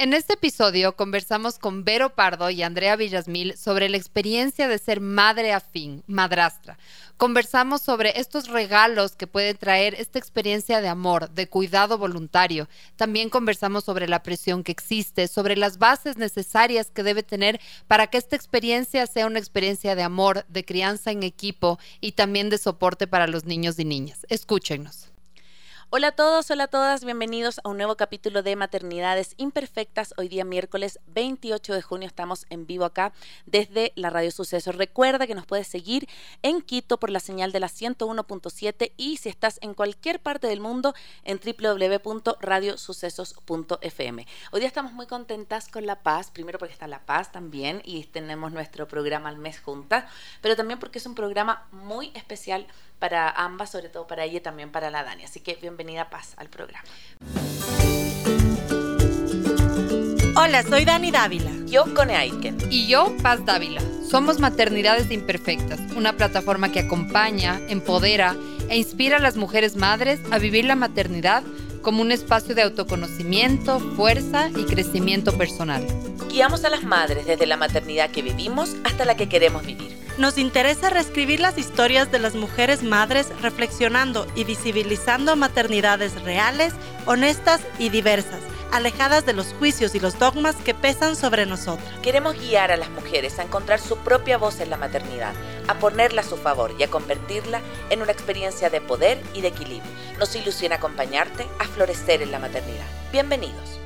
En este episodio conversamos con Vero Pardo y Andrea Villasmil sobre la experiencia de ser madre afín, madrastra. Conversamos sobre estos regalos que puede traer esta experiencia de amor, de cuidado voluntario. También conversamos sobre la presión que existe, sobre las bases necesarias que debe tener para que esta experiencia sea una experiencia de amor, de crianza en equipo y también de soporte para los niños y niñas. Escúchenos. Hola a todos, hola a todas, bienvenidos a un nuevo capítulo de Maternidades Imperfectas. Hoy día miércoles 28 de junio estamos en vivo acá desde la Radio Sucesos. Recuerda que nos puedes seguir en Quito por la señal de la 101.7 y si estás en cualquier parte del mundo en www.radiosucesos.fm. Hoy día estamos muy contentas con La Paz, primero porque está La Paz también y tenemos nuestro programa al mes juntas, pero también porque es un programa muy especial para ambas, sobre todo para ella y también para la Dani. Así que bienvenida Paz al programa. Hola, soy Dani Dávila. Yo, Cone Aiken. Y yo, Paz Dávila. Somos Maternidades Imperfectas, una plataforma que acompaña, empodera e inspira a las mujeres madres a vivir la maternidad como un espacio de autoconocimiento, fuerza y crecimiento personal. Guiamos a las madres desde la maternidad que vivimos hasta la que queremos vivir nos interesa reescribir las historias de las mujeres madres reflexionando y visibilizando maternidades reales, honestas y diversas, alejadas de los juicios y los dogmas que pesan sobre nosotras. Queremos guiar a las mujeres a encontrar su propia voz en la maternidad, a ponerla a su favor y a convertirla en una experiencia de poder y de equilibrio. Nos ilusiona acompañarte a florecer en la maternidad. Bienvenidos.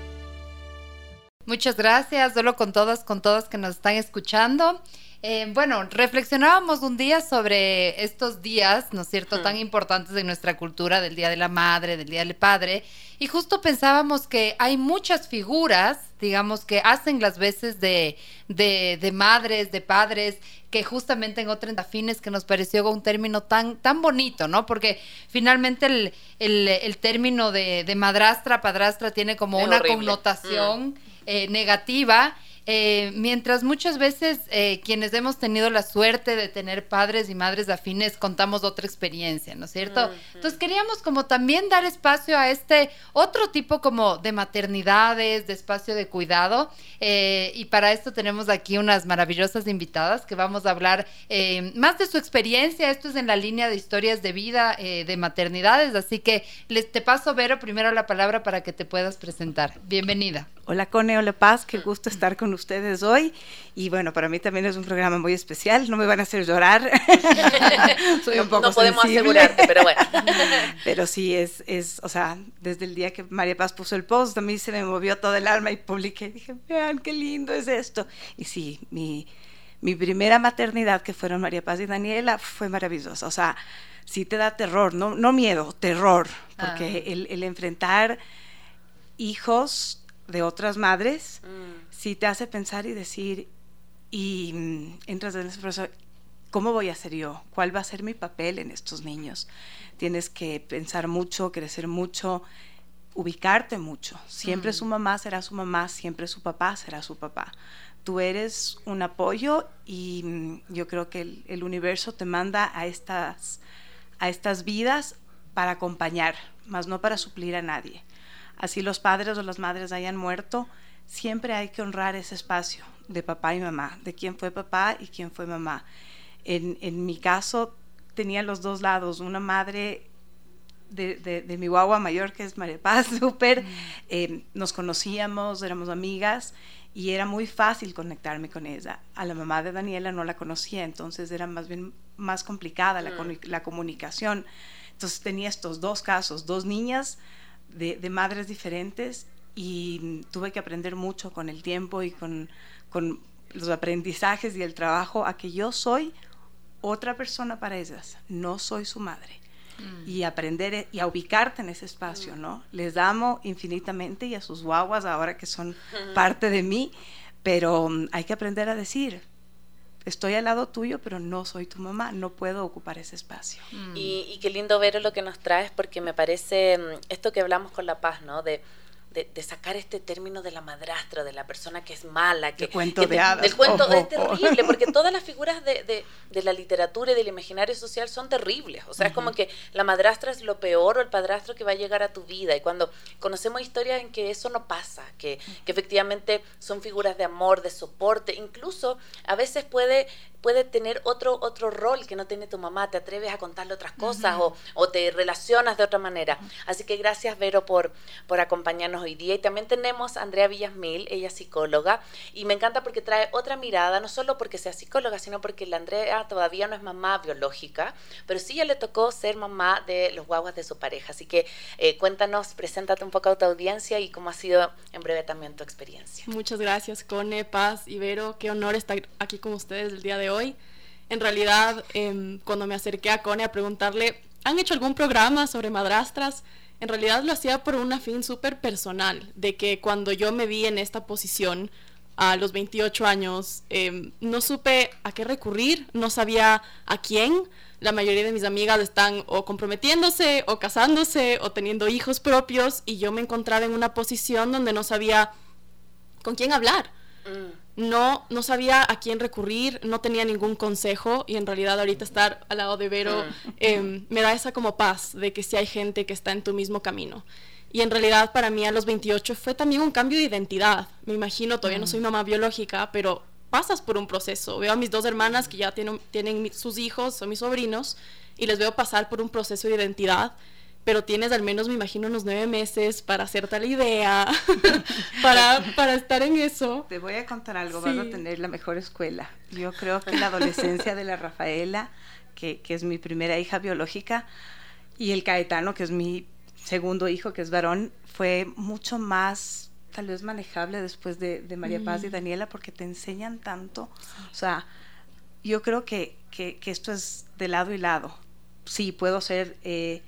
Muchas gracias, solo con todas, con todas que nos están escuchando. Eh, bueno, reflexionábamos un día sobre estos días, ¿no es cierto?, tan importantes de nuestra cultura, del Día de la Madre, del Día del Padre, y justo pensábamos que hay muchas figuras, digamos, que hacen las veces de, de, madres, de padres, que justamente en otras afines que nos pareció un término tan, tan bonito, ¿no? Porque finalmente el, el, término de, de, madrastra, padrastra tiene como una connotación mm. eh, negativa eh, mientras muchas veces eh, quienes hemos tenido la suerte de tener padres y madres afines contamos otra experiencia, ¿no es cierto? Entonces queríamos como también dar espacio a este otro tipo como de maternidades, de espacio de cuidado eh, y para esto tenemos aquí unas maravillosas invitadas que vamos a hablar más de su experiencia, esto es en la línea de historias de vida de maternidades, así que les te paso Vero primero la palabra para que te puedas presentar. Bienvenida. Hola Cone, hola Paz, qué gusto estar con ustedes hoy. Y bueno, para mí también es un programa muy especial, no me van a hacer llorar. Soy un poco No podemos asegurarte, pero bueno. pero sí, es, es, o sea, desde el día que María Paz puso el post, a mí se me movió todo el alma y publiqué, dije, vean qué lindo es esto. Y sí, mi, mi primera maternidad, que fueron María Paz y Daniela, fue maravillosa. O sea, sí te da terror, no, no miedo, terror, porque ah. el, el enfrentar hijos de otras madres, mm. Sí te hace pensar y decir, y mm, entras en ese proceso, ¿cómo voy a ser yo? ¿Cuál va a ser mi papel en estos niños? Tienes que pensar mucho, crecer mucho, ubicarte mucho. Siempre mm. su mamá será su mamá, siempre su papá será su papá. Tú eres un apoyo y yo creo que el, el universo te manda a estas, a estas vidas para acompañar, más no para suplir a nadie así los padres o las madres hayan muerto, siempre hay que honrar ese espacio de papá y mamá, de quién fue papá y quién fue mamá. En, mi caso tenía los dos lados, una madre de, mi guagua mayor, que es María Paz, súper, mm. eh, nos conocíamos, éramos amigas y era muy fácil conectarme con ella. A la mamá de Daniela no la conocía, entonces era más bien más complicada la, mm. la comunicación. Entonces tenía estos dos casos, dos niñas de, madres diferentes y tuve que aprender mucho con el tiempo y con, los aprendizajes y el trabajo a que yo soy otra persona para ellas, no soy su madre. Mm. Y aprender e, y a ubicarte en ese espacio, ¿no? Les amo infinitamente y a sus guaguas ahora que son parte de mí, pero mm, hay que aprender a decir, estoy al lado tuyo, pero no soy tu mamá, no puedo ocupar ese espacio. Y, qué lindo ver lo que nos traes, porque me parece mm, esto que hablamos con La Paz, ¿no? De de, sacar este término de la madrastra, de la persona que es mala, que, cuento de hadas. Del cuento es terrible, porque todas las figuras de, la literatura y del imaginario social son terribles. O sea, es como que la madrastra es lo peor o el padrastro que va a llegar a tu vida. Y cuando conocemos historias en que eso no pasa, que, que efectivamente son figuras de amor, de soporte, incluso a veces puede puede tener otro, otro rol que no tiene tu mamá, te atreves a contarle otras cosas o, o, te relacionas de otra manera. Así que gracias, Vero, por, por acompañarnos hoy día. Y también tenemos a Andrea Villasmil, ella es psicóloga, y me encanta porque trae otra mirada, no solo porque sea psicóloga, sino porque la Andrea todavía no es mamá biológica, pero sí ya le tocó ser mamá de los guaguas de su pareja. Así que eh, cuéntanos, preséntate un poco a tu audiencia y cómo ha sido en breve también tu experiencia. Muchas gracias, Cone, Paz y Vero. Qué honor estar aquí con ustedes el día de hoy hoy. En realidad, em, cuando me acerqué a Cone a preguntarle, ¿han hecho algún programa sobre madrastras? En realidad lo hacía por un fin súper personal, de que cuando yo me vi en esta posición a los 28 años, em, no supe a qué recurrir, no sabía a quién. La mayoría de mis amigas están o comprometiéndose o casándose o teniendo hijos propios y yo me encontraba en una posición donde no sabía con quién hablar. Mm no, no sabía a quién recurrir, no tenía ningún consejo y en realidad ahorita estar al lado de Vero em, me da esa como paz de que sí hay gente que está en tu mismo camino. Y en realidad para mí a los 28 fue también un cambio de identidad. Me imagino, todavía no soy mm. mamá biológica, pero pasas por un proceso. Veo a mis dos hermanas que ya tienen, tienen sus hijos, son mis sobrinos, y les veo pasar por un proceso de identidad pero tienes al menos, me imagino, unos nueve meses para hacerte la idea, para, para estar en eso. Te voy a contar algo, vas a tener la mejor escuela. Yo creo que la adolescencia de la Rafaela, que, que, es mi primera hija biológica, y el Caetano, que es mi segundo hijo, que es varón, fue mucho más tal vez manejable después de, de María Paz y mm. Daniela, porque te enseñan tanto. O sea, yo creo que, que, que, esto es de lado y lado. Sí, puedo ser... Eh,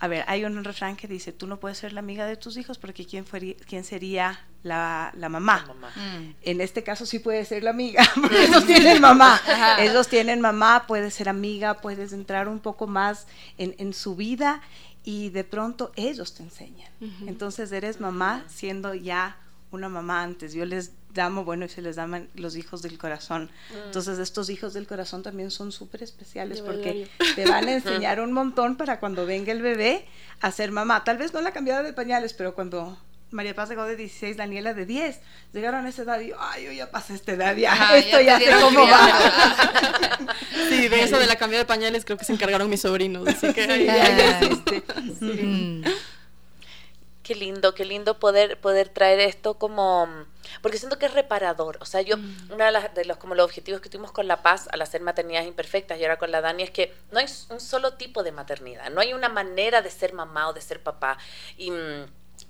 a ver, hay un refrán que dice, tú no puedes ser la amiga de tus hijos porque ¿quién, quién sería la, mamá? Mm. En este caso sí puede ser la amiga, porque ellos tienen mamá. Ellos tienen mamá, puedes ser amiga, puedes entrar un poco más en, su vida y de pronto ellos te enseñan. Entonces eres mamá siendo ya una mamá antes. Yo les llamo, bueno, y se les llaman los hijos del corazón. Mm. Entonces, estos hijos del corazón también son súper especiales porque te van a enseñar un montón para cuando venga el bebé a ser mamá. Tal vez no la cambiada de pañales, pero cuando María Paz llegó de 16, Daniela de 10. Llegaron a esa edad y ay, yo ya pasé esta edad, ya, esto ya, sé cómo va. Sí, de eso de la cambiada de pañales creo que se encargaron mis sobrinos, así que sí. Qué lindo, qué lindo poder, poder traer esto como, porque siento que es reparador. O sea, yo, mm. uno de, de, los, como los objetivos que tuvimos con La Paz al hacer maternidades imperfectas y ahora con la Dani es que no hay un solo tipo de maternidad, no hay una manera de ser mamá o de ser papá. Y,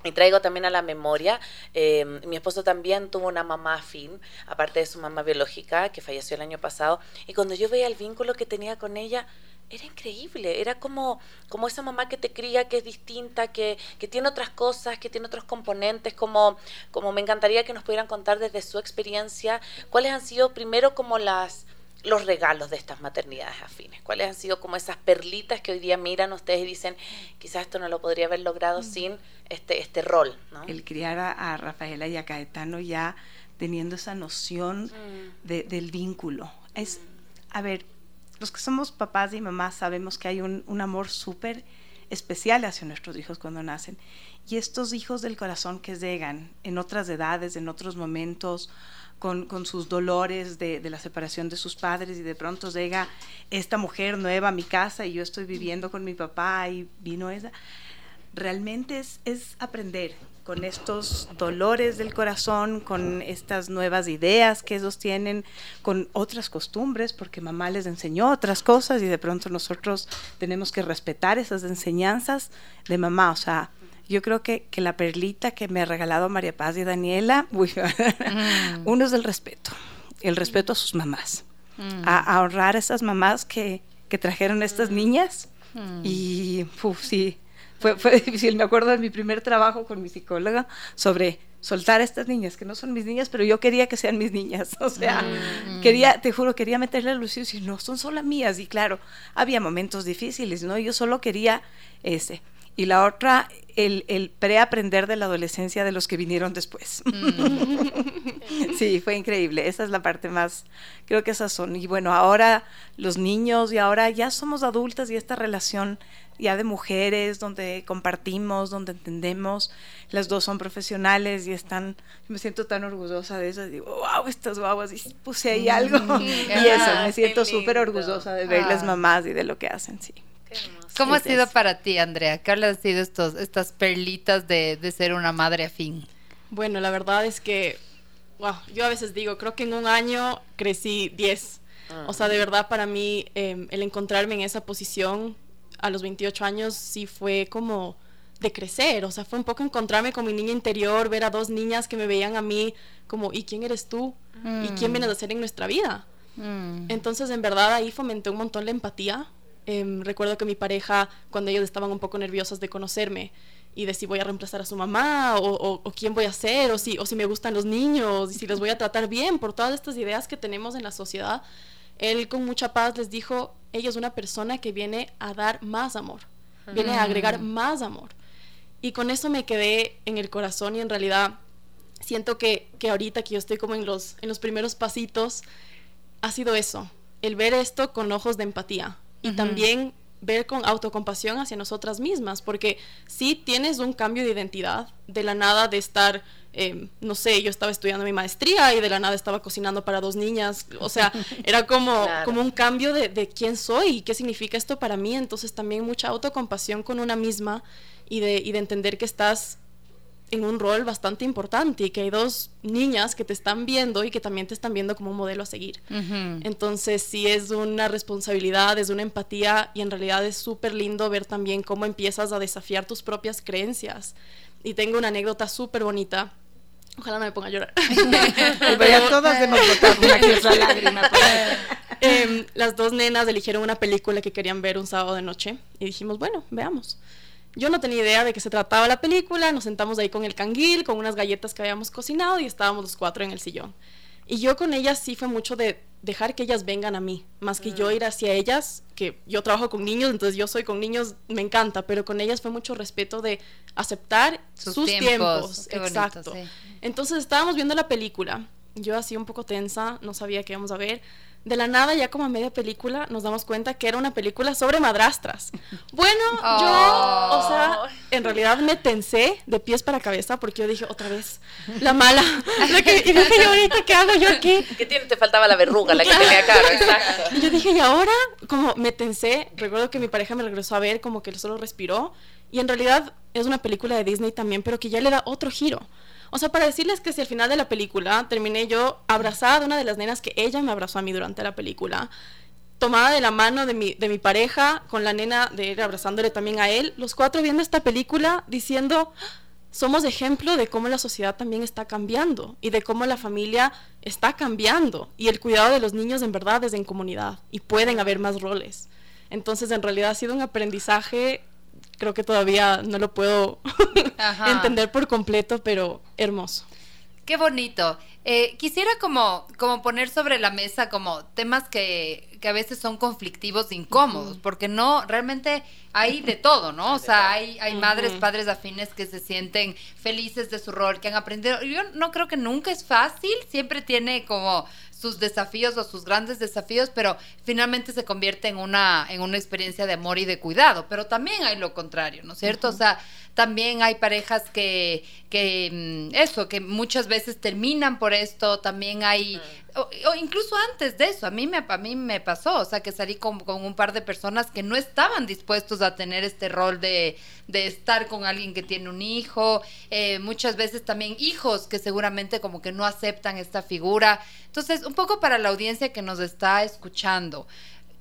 y traigo también a la memoria, eh, mi esposo también tuvo una mamá afín, aparte de su mamá biológica, que falleció el año pasado, y cuando yo veía el vínculo que tenía con ella, era increíble, era como, como esa mamá que te cría, que es distinta, que, que, tiene otras cosas, que tiene otros componentes, como, como me encantaría que nos pudieran contar desde su experiencia, cuáles han sido primero como las los regalos de estas maternidades afines, cuáles han sido como esas perlitas que hoy día miran ustedes y dicen, quizás esto no lo podría haber logrado mm. sin este, este rol. ¿no? El criar a, Rafaela y a Caetano ya teniendo esa noción mm. de, del vínculo. Es, a ver, los que somos papás y mamás sabemos que hay un, un amor súper especial hacia nuestros hijos cuando nacen. Y estos hijos del corazón que llegan en otras edades, en otros momentos, con, con sus dolores de, de, la separación de sus padres y de pronto llega esta mujer nueva a mi casa y yo estoy viviendo con mi papá y vino esa. Realmente es, es aprender con estos dolores del corazón, con estas nuevas ideas que ellos tienen, con otras costumbres, porque mamá les enseñó otras cosas y de pronto nosotros tenemos que respetar esas enseñanzas de mamá. O sea, yo creo que, que la perlita que me ha regalado María Paz y Daniela, mm. uno es el respeto, el respeto a sus mamás, mm. a, honrar a esas mamás que, que trajeron estas niñas mm. y, uf, sí fue, fue difícil. Me acuerdo de mi primer trabajo con mi psicóloga sobre soltar a estas niñas, que no son mis niñas, pero yo quería que sean mis niñas. O sea, mm. quería, te juro, quería meterle a luz y decir, no, son solo mías. Y claro, había momentos difíciles, ¿no? Yo solo quería ese. Y la otra el, el preaprender de la adolescencia de los que vinieron después. Mm. sí, fue increíble. Esa es la parte más, creo que esas son. Y bueno, ahora los niños y ahora ya somos adultas y esta relación ya de mujeres, donde compartimos, donde entendemos, las dos son profesionales y están, me siento tan orgullosa de eso, digo, wow, estas guaguas, y puse ahí algo. Mm, y eso, me siento súper orgullosa de ver las ah. mamás y de lo que hacen, sí. ¿Cómo ha sido para ti, Andrea? ¿Qué han sido estos, estas perlitas de, de ser una madre afín? Bueno, la verdad es que, wow, yo a veces digo, creo que en un año crecí 10. O sea, de ah. verdad para mí em, el encontrarme en esa posición a los 28 años sí fue como de crecer, o sea, fue un poco encontrarme con mi niña interior, ver a dos niñas que me veían a mí como, ¿y quién eres tú? ¿Y quién vienes a ser en nuestra vida? Mm. Entonces, en verdad, ahí fomenté un montón la empatía, Em, recuerdo que mi pareja, cuando ellos estaban un poco nerviosos de conocerme y de si voy a reemplazar a su mamá o, quién voy a ser o si, o si me gustan los niños y si los voy a tratar bien por todas estas ideas que tenemos en la sociedad, él con mucha paz les dijo, ella es una persona que viene a dar más amor, viene a agregar mm. más amor. Y con eso me quedé en el corazón y en realidad siento que, que ahorita que yo estoy como en los, en los primeros pasitos, ha sido eso, el ver esto con ojos de empatía, y también ver con autocompasión hacia nosotras mismas, porque si tienes un cambio de identidad, de la nada de estar, eh, no sé, yo estaba estudiando mi maestría y de la nada estaba cocinando para dos niñas, o sea, era como, como un cambio de, de, quién soy y qué significa esto para mí, entonces también mucha autocompasión con una misma y de, y de entender que estás en un rol bastante importante y que hay dos niñas que te están viendo y que también te están viendo como un modelo a seguir. Entonces sí es una responsabilidad, es una empatía y en realidad es súper lindo ver también cómo empiezas a desafiar tus propias creencias. Y tengo una anécdota súper bonita. Ojalá no me ponga a llorar. todas hemos una lágrima. Em, las dos nenas eligieron una película que querían ver un sábado de noche y dijimos, bueno, veamos. Yo no tenía idea de qué se trataba la película, nos sentamos ahí con el canguil, con unas galletas que habíamos cocinado y estábamos los cuatro en el sillón. Y yo con ellas sí fue mucho de dejar que ellas vengan a mí, más que yo mm. ir hacia ellas, que yo trabajo con niños, entonces yo soy con niños, me encanta, pero con ellas fue mucho respeto de aceptar sus, tiempos. Exacto. Entonces estábamos viendo la película, yo así un poco tensa, no sabía qué íbamos a ver de la nada, ya como a media película, nos damos cuenta que era una película sobre madrastras. Bueno, yo, o sea, oh. en realidad me tensé de pies para cabeza porque yo dije, otra vez, la mala. La que, y dije, yo ahorita, ¿qué hago yo aquí? ¿Qué tiene? Te faltaba la verruga, la que tenía acá, exacto. Y yo dije, y ahora, como me tensé, recuerdo que mi pareja me regresó a ver, como que solo respiró. Y en realidad es una película de Disney también, pero que ya le da otro giro. O sea, para decirles que si al final de la película terminé yo abrazada de una de las nenas que ella me abrazó a mí durante la película, tomada de la mano de mi, de mi pareja, con la nena de él abrazándole también a él, los cuatro viendo esta película diciendo, somos ejemplo de cómo la sociedad también está cambiando y de cómo la familia está cambiando y el cuidado de los niños en verdad es en comunidad y pueden haber más roles. Entonces, en realidad ha sido un aprendizaje creo que todavía no lo puedo entender por completo, pero hermoso. Qué bonito. Eh, quisiera como, como poner sobre la mesa como temas que, que a veces son conflictivos, incómodos, porque no, realmente hay de todo, ¿no? O sea, hay, hay madres, padres afines que se sienten felices de su rol, que han aprendido. Yo no creo que nunca es fácil, siempre tiene como sus desafíos o sus grandes desafíos, pero finalmente se convierte en una, en una experiencia de amor y de cuidado. Pero también hay lo contrario, ¿no es cierto? O sea, también hay parejas que, que, mm, eso, que muchas veces terminan por esto, también hay, o, incluso antes de eso, a mí me, a mí me pasó, o sea, que salí con, con un par de personas que no estaban dispuestos a tener este rol de, de estar con alguien que tiene un hijo, eh, muchas veces también hijos que seguramente como que no aceptan esta figura. Entonces, un poco para la audiencia que nos está escuchando,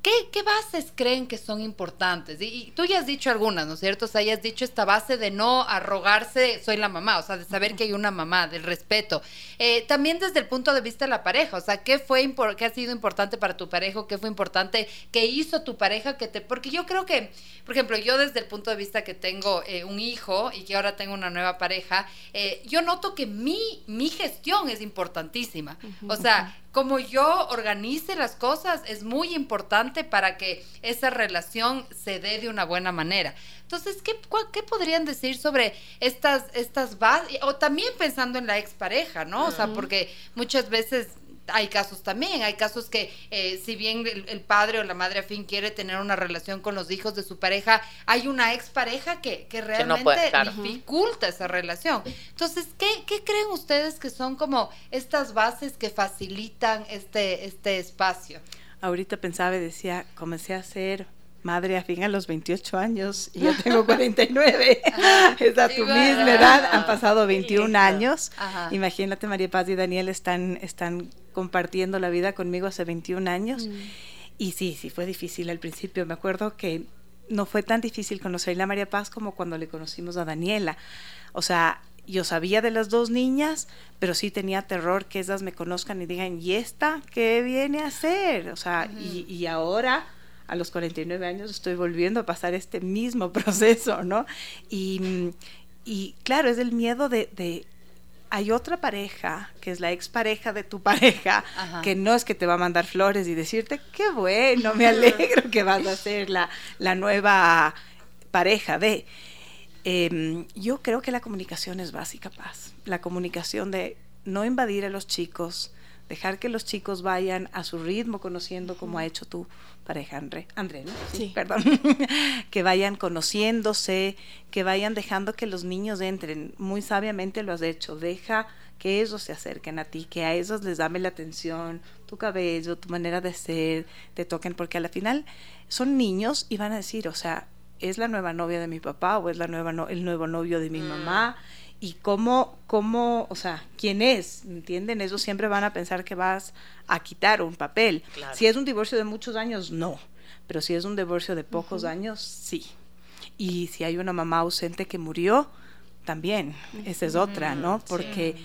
¿Qué, bases creen que son importantes? Y, tú ya has dicho algunas, ¿no es cierto? O sea, ya has dicho esta base de no arrogarse, soy la mamá, o sea, de saber que hay una mamá, del respeto. Eh, también desde el punto de vista de la pareja, o sea, ¿qué, fue qué ha sido importante para tu pareja? ¿Qué fue importante? ¿Qué hizo tu pareja? que te Porque yo creo que, por ejemplo, yo desde el punto de vista que tengo eh, un hijo y que ahora tengo una nueva pareja, eh, yo noto que mi, mi gestión es importantísima. O sea, como yo organice las cosas es muy importante para que esa relación se dé de una buena manera. Entonces, ¿qué, qué podrían decir sobre estas, estas bases? O también pensando en la expareja, ¿no? O sea, porque muchas veces hay casos también, hay casos que eh, si bien el, padre o la madre afín quiere tener una relación con los hijos de su pareja, hay una expareja que, que realmente dificulta esa relación. Entonces, ¿qué, ¿qué, creen ustedes que son como estas bases que facilitan este, este espacio? Ahorita pensaba y decía, comencé a ser madre afín a los 28 años y yo tengo 49. es a tu misma edad, han pasado 21 años. Imagínate, María Paz y Daniel están, están compartiendo la vida conmigo hace 21 años. Mm. Y sí, sí, fue difícil al principio. Me acuerdo que no fue tan difícil conocerle a María Paz como cuando le conocimos a Daniela. O sea, yo sabía de las dos niñas, pero sí tenía terror que esas me conozcan y digan, ¿y esta qué viene a hacer? O sea, y, y, ahora, a los 49 años, estoy volviendo a pasar este mismo proceso, ¿no? Y, y claro, es el miedo de, de hay otra pareja, que es la expareja de tu pareja, que no es que te va a mandar flores y decirte, qué bueno, me alegro que vas a ser la, la nueva pareja de... Em, yo creo que la comunicación es básica, Paz. La comunicación de no invadir a los chicos, dejar que los chicos vayan a su ritmo conociendo como ha hecho tu pareja André, André, ¿no? Sí, perdón. que vayan conociéndose, que vayan dejando que los niños entren. Muy sabiamente lo has hecho. Deja que ellos se acerquen a ti, que a ellos les dame la atención, tu cabello, tu manera de ser, te toquen, porque al final son niños y van a decir, o sea, es la nueva novia de mi papá o es la nueva el nuevo novio de mi mm. mamá y cómo, cómo, o sea, quién es, ¿entienden? Ellos siempre van a pensar que vas a quitar un papel. Si es un divorcio de muchos años, no, pero si es un divorcio de pocos años, sí. Y si hay una mamá ausente que murió, también, esa es otra, ¿no? Porque...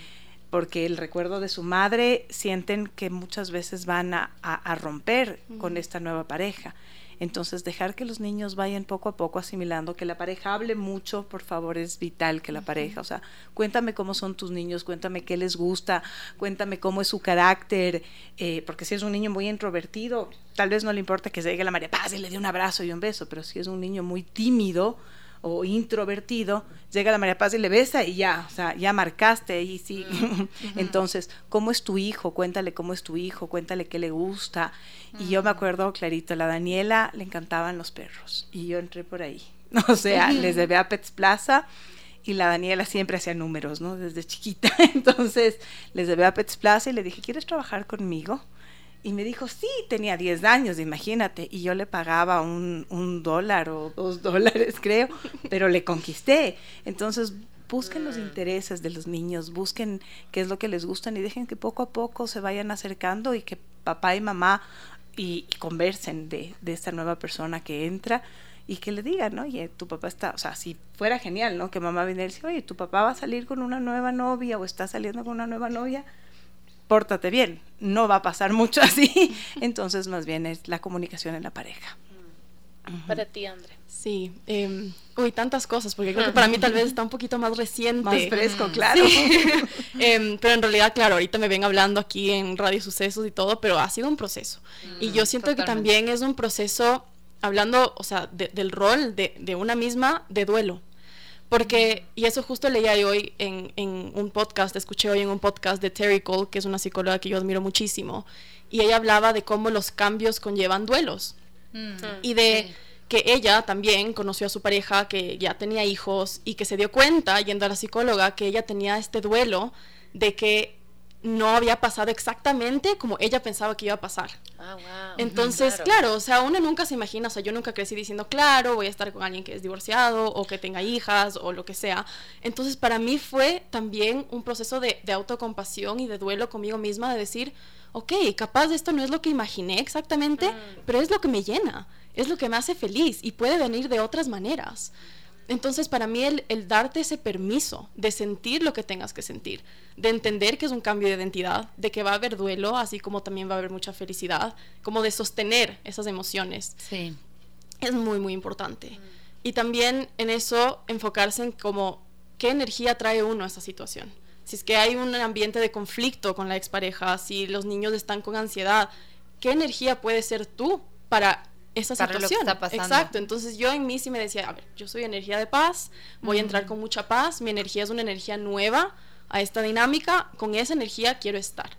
porque el recuerdo de su madre sienten que muchas veces van a, a, romper con esta nueva pareja. Entonces, dejar que los niños vayan poco a poco asimilando, que la pareja hable mucho, por favor, es vital que la pareja, o sea, cuéntame cómo son tus niños, cuéntame qué les gusta, cuéntame cómo es su carácter, eh, porque si es un niño muy introvertido, tal vez no le importa que se llegue la María Paz y le dé un abrazo y un beso, pero si es un niño muy tímido, o introvertido, llega la María Paz y le besa y ya, o sea, ya marcaste y sí. Entonces, ¿cómo es tu hijo? Cuéntale cómo es tu hijo, cuéntale qué le gusta. Y yo me acuerdo clarito, a la Daniela le encantaban los perros y yo entré por ahí. O sea, les debe a Pets Plaza y la Daniela siempre hacía números, ¿no? Desde chiquita. Entonces, les debe a Pets Plaza y le dije, ¿quieres trabajar conmigo? Y me dijo, sí, tenía 10 años, imagínate. Y yo le pagaba un, un dólar o dos dólares, creo, pero le conquisté. Entonces, busquen los intereses de los niños, busquen qué es lo que les gustan y dejen que poco a poco se vayan acercando y que papá y mamá y, conversen de, de, esta nueva persona que entra y que le digan, oye, tu papá está, o sea, si fuera genial, ¿no? Que mamá viniera y decir, oye, tu papá va a salir con una nueva novia o está saliendo con una nueva novia, pórtate bien, no va a pasar mucho así, entonces más bien es la comunicación en la pareja. Para ti, André. Sí, eh, uy, tantas cosas, porque creo que para mí tal vez está un poquito más reciente. Más fresco, claro. Em, pero en realidad, claro, ahorita me ven hablando aquí en Radio Sucesos y todo, pero ha sido un proceso. y yo siento que también es un proceso, hablando, o sea, del rol de, de una misma de duelo. Porque, y eso justo leía hoy en, en, un podcast, escuché hoy en un podcast de Terry Cole, que es una psicóloga que yo admiro muchísimo, y ella hablaba de cómo los cambios conllevan duelos. Mm. Y de que ella también conoció a su pareja que ya tenía hijos y que se dio cuenta, yendo a la psicóloga, que ella tenía este duelo de que no había pasado exactamente como ella pensaba que iba a pasar. Ah, wow. Entonces, claro. o sea, uno nunca se imagina, o sea, yo nunca crecí diciendo, claro, voy a estar con alguien que es divorciado o que tenga hijas o lo que sea. Entonces, para mí fue también un proceso de, de autocompasión y de duelo conmigo misma, de decir, ok, capaz de esto no es lo que imaginé exactamente, mm. pero es lo que me llena, es lo que me hace feliz y puede venir de otras maneras. Entonces, para mí, el, darte ese permiso de sentir lo que tengas que sentir, de entender que es un cambio de identidad, de que va a haber duelo, así como también va a haber mucha felicidad, como de sostener esas emociones, sí. es muy, muy importante. Mm. Y también en eso enfocarse en como qué energía trae uno a esa situación. si es que hay un ambiente de conflicto con la expareja, si los niños están con ansiedad, ¿qué energía puedes ser tú para esa Para lo que situación? está pasando. Exacto, entonces yo en mí sí me decía, a ver, yo soy energía de paz, voy a entrar con mucha paz, mi energía es una energía nueva a esta dinámica, con esa energía quiero estar.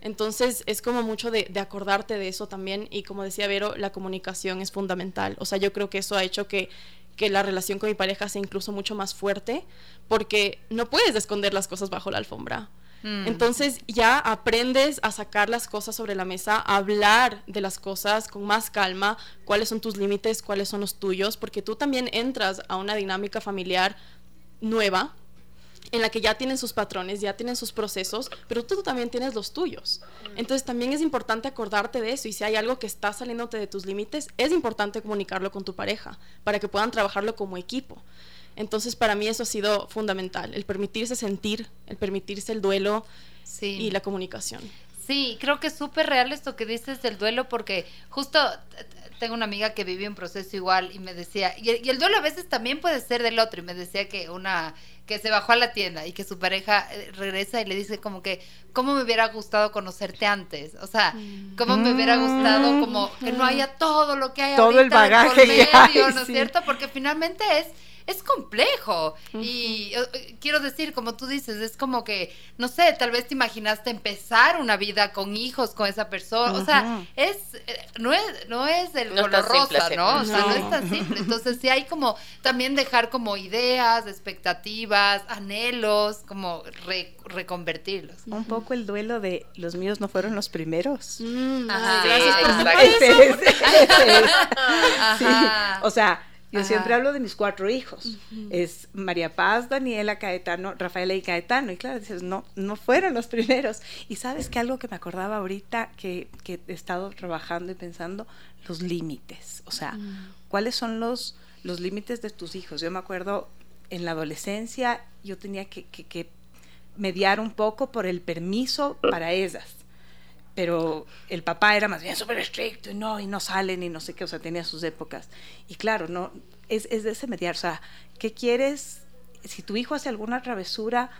Entonces es como mucho de, de acordarte de eso también y como decía Vero, la comunicación es fundamental. O sea, yo creo que eso ha hecho que, que la relación con mi pareja sea incluso mucho más fuerte porque no puedes esconder las cosas bajo la alfombra. Mm. Entonces ya aprendes a sacar las cosas sobre la mesa, a hablar de las cosas con más calma, cuáles son tus límites, cuáles son los tuyos, porque tú también entras a una dinámica familiar nueva en la que ya tienen sus patrones, ya tienen sus procesos, pero tú también tienes los tuyos. Entonces también es importante acordarte de eso y si hay algo que está saliéndote de tus límites, es importante comunicarlo con tu pareja para que puedan trabajarlo como equipo. Entonces para mí eso ha sido fundamental, el permitirse sentir, el permitirse el duelo Sí. y la comunicación. Sí, creo que es súper real esto que dices del duelo porque justo tengo una amiga que vive un proceso igual y me decía, y el, y el duelo a veces también puede ser del otro y me decía que una que se bajó a la tienda y que su pareja eh, regresa y le dice como que cómo me hubiera gustado conocerte antes, o sea, cómo me hubiera gustado como que no haya todo lo que hay Todo el por bagaje que hay, medio, ¿no es sí. cierto? Porque finalmente es es complejo y eh, quiero decir, como tú dices, es como que, no sé, tal vez te imaginaste empezar una vida con hijos con esa persona, o sea, es, eh, no es, no es el No color simple rosa. ¿no? O sea, no. No. es tan simple, entonces sí hay como también dejar como ideas, expectativas, anhelos, como re- reconvertirlos. Un poco el duelo de los míos no fueron los primeros. Mm, gracias por. Sí. Ajá. O sea, yo Ajá. siempre hablo de mis cuatro hijos. Es María Paz, Daniela, Caetano, Rafaela y Caetano. Y claro, dices, no, no fueron los primeros. Y sabes que algo que me acordaba ahorita que, que he estado trabajando y pensando, los límites. O sea, ¿cuáles son los, los límites de tus hijos? Yo me acuerdo en la adolescencia, yo tenía que, que- que mediar un poco por el permiso para ellas pero el papá era más bien súper estricto y no, y no salen y no sé qué, o sea, tenía sus épocas. Y claro, no, es, es de ese mediar, o sea, ¿qué quieres? Si tu hijo hace alguna travesura,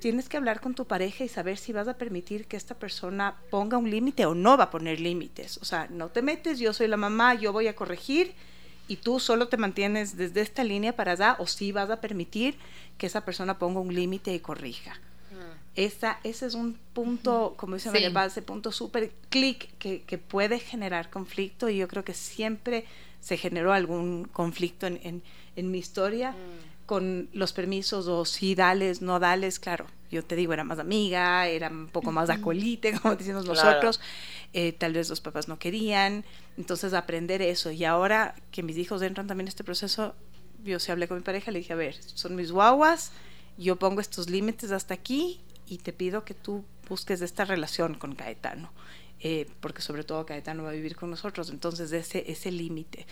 tienes que hablar con tu pareja y saber si vas a permitir que esta persona ponga un límite o no va a poner límites. O sea, no te metes, yo soy la mamá, yo voy a corregir y tú solo te mantienes desde esta línea para allá o si vas a permitir que esa persona ponga un límite y corrija. Esa, ese es un punto, como dice. María Paz, ese punto súper clic que, que puede generar conflicto y yo creo que siempre se generó algún conflicto en, en- en mi historia con los permisos o sí, dales, no dales, claro. Yo te digo, era más amiga, era un poco más acolite, como decimos Claro. nosotros. eh, tal vez los papás no querían. Entonces, aprender eso. Y ahora que mis hijos entran también en este proceso, yo sí hablé con mi pareja, le dije, a ver, son mis guaguas, yo pongo estos límites hasta aquí y te pido que tú busques esta relación con Caetano, eh, porque sobre todo Caetano va a vivir con nosotros, entonces ese, ese límite,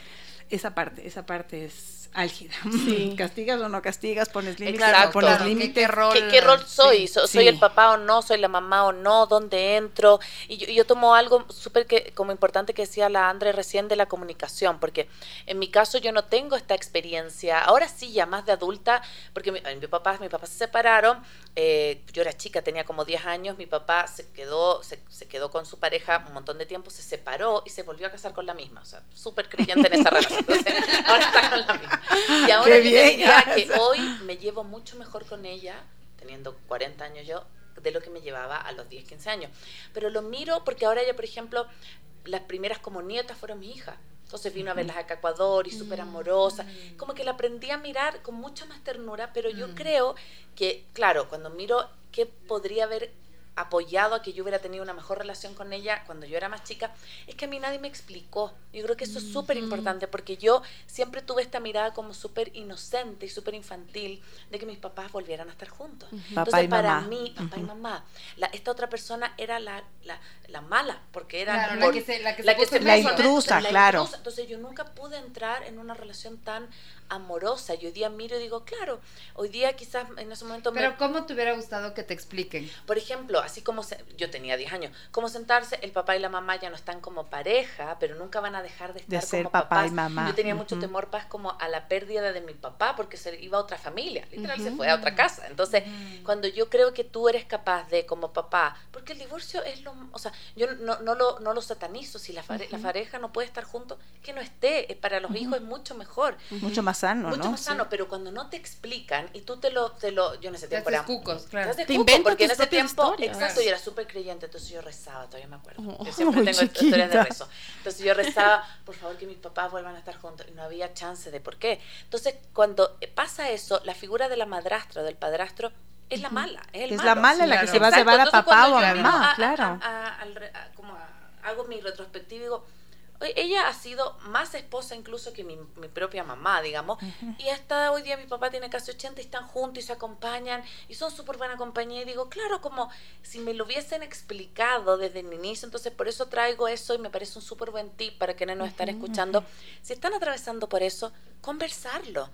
esa parte, esa parte es álgida. Sí. ¿Castigas o no castigas? ¿Pones límites Exacto. pones Claro, ¿qué- límites? qué rol? ¿Qué, qué rol soy? Sí. ¿Soy Sí. el papá o no? ¿Soy la mamá o no? ¿Dónde entro? Y yo, yo tomo algo súper que como importante que decía la Andre recién de la comunicación, porque en mi caso yo no tengo esta experiencia, ahora sí ya más de adulta, porque mi, mi papá, mi papá se separaron, eh, yo era chica, tenía como 10 años, mi papá se quedó, se, se quedó con su pareja un montón de tiempo, se separó y se volvió a casar con la misma, o sea, súper creyente en esa relación, entonces ahora está con la misma. Y ahora Qué bien, diría ya, que hoy me llevo mucho mejor con ella, teniendo 40 años yo, de lo que me llevaba a los 10, 15 años. Pero lo miro porque ahora ella, por ejemplo, las primeras como nietas fueron mi hija. Entonces vino a verlas acá a Ecuador y súper amorosa. Como que la aprendí a mirar con mucha más ternura, pero yo creo que, claro, cuando miro qué podría haber apoyado a que yo hubiera tenido una mejor relación con ella cuando yo era más chica, es que a mí nadie me explicó. Yo creo que eso es súper importante porque yo siempre tuve esta mirada como súper inocente y súper infantil de que mis papás volvieran a estar juntos. Papá Entonces, y para mamá. mí, papá y mamá, la- esta otra persona era la, la, la mala, porque era Claro, la que se- la que se la que puso se en La puso- intrusa, la claro. intrusa. Entonces yo nunca pude entrar en una relación tan amorosa. Y hoy día miro y digo, claro, hoy día quizás en ese momento me- Pero ¿cómo te hubiera gustado que te expliquen? por ejemplo, así como yo tenía 10 años, como sentarse, el papá y la mamá ya no están como pareja, pero nunca van a dejar de estar ser como papá y mamá. Yo tenía mucho temor, paz, como a la pérdida de mi papá, porque se iba a otra familia, literal se fue a otra casa. Entonces, cuando yo creo que tú eres capaz de, como papá, porque el divorcio es lo, o sea, yo no, no, lo, no lo satanizo, si la, la pareja no puede estar juntos, que no esté, para los hijos es mucho mejor. Mucho más sano, Mucho más sano, pero cuando no te explican y tú te lo, te lo yo en ese tiempo era... cucos, claro. Te, porque en ese tiempo, exacto, yo era súper creyente, entonces yo rezaba, todavía me acuerdo. Oh, yo siempre tengo historias de rezo. Entonces yo rezaba, por favor, que mis papás vuelvan a estar juntos. Y no había chance de por qué. Entonces, cuando pasa eso, la figura de la madrastra o del padrastro es la mala. Es, es la mala la que se va a llevar a papá o a mamá, claro. como hago mi retrospectiva y digo, ella ha sido más esposa incluso que mi, propia mamá, digamos. Y hasta hoy día mi papá tiene casi 80 y están juntos y se acompañan y son súper buena compañía. Y digo, claro, como si me lo hubiesen explicado desde el inicio. Entonces, por eso traigo eso y me parece un súper buen tip para quienes nos están escuchando. Si están atravesando por eso, conversarlo.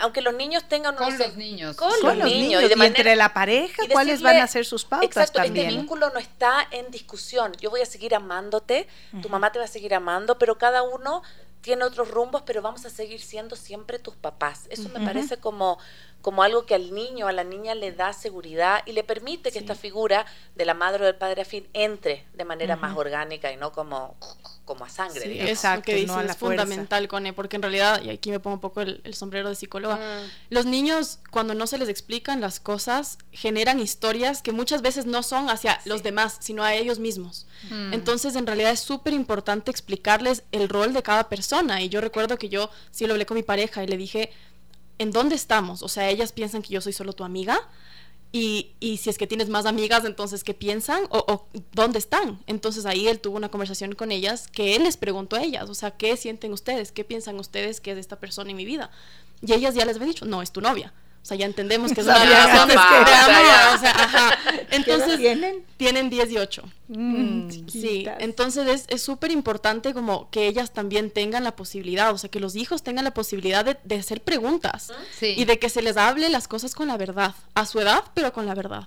Aunque los niños tengan... Con los niños. Con, los, niños. Y, de entre la pareja, ¿cuáles van a ser sus pautas exacto, este también? Este vínculo no está en discusión. Yo voy a seguir amándote, tu mamá te va a seguir amando, pero cada uno tiene otros rumbos, pero vamos a seguir siendo siempre tus papás. Eso me parece como, como algo que al niño, a la niña le da seguridad y le permite que esta figura de la madre o del padre afín entre de manera más orgánica y no como como a sangre. Sí, exacto, que dices, es fundamental, Cone, porque en realidad, y aquí me pongo un poco el, sombrero de psicóloga, mm. los niños cuando no se les explican las cosas generan historias que muchas veces no son hacia los demás, sino a ellos mismos. Mm. Entonces, en realidad es súper importante explicarles el rol de cada persona. Y yo recuerdo que yo sí lo hablé con mi pareja y le dije, ¿en dónde estamos? O sea, ellas piensan que yo soy solo tu amiga y, y, si es que tienes más amigas, entonces, ¿qué piensan? O, dónde están? Entonces ahí él tuvo una conversación con ellas que él les preguntó a ellas, o sea, ¿qué sienten ustedes? ¿Qué piensan ustedes que es esta persona en mi vida? Y ellas ya les habían dicho, no, es tu novia. O sea, ya entendemos que es una relación de, amor. O sea, ajá. Entonces, tienen? Tienen 18. Mm, sí, entonces es súper importante como que ellas también tengan la posibilidad, o sea, que los hijos tengan la posibilidad de, hacer preguntas y de que se les hable las cosas con la verdad, a su edad, pero con la verdad.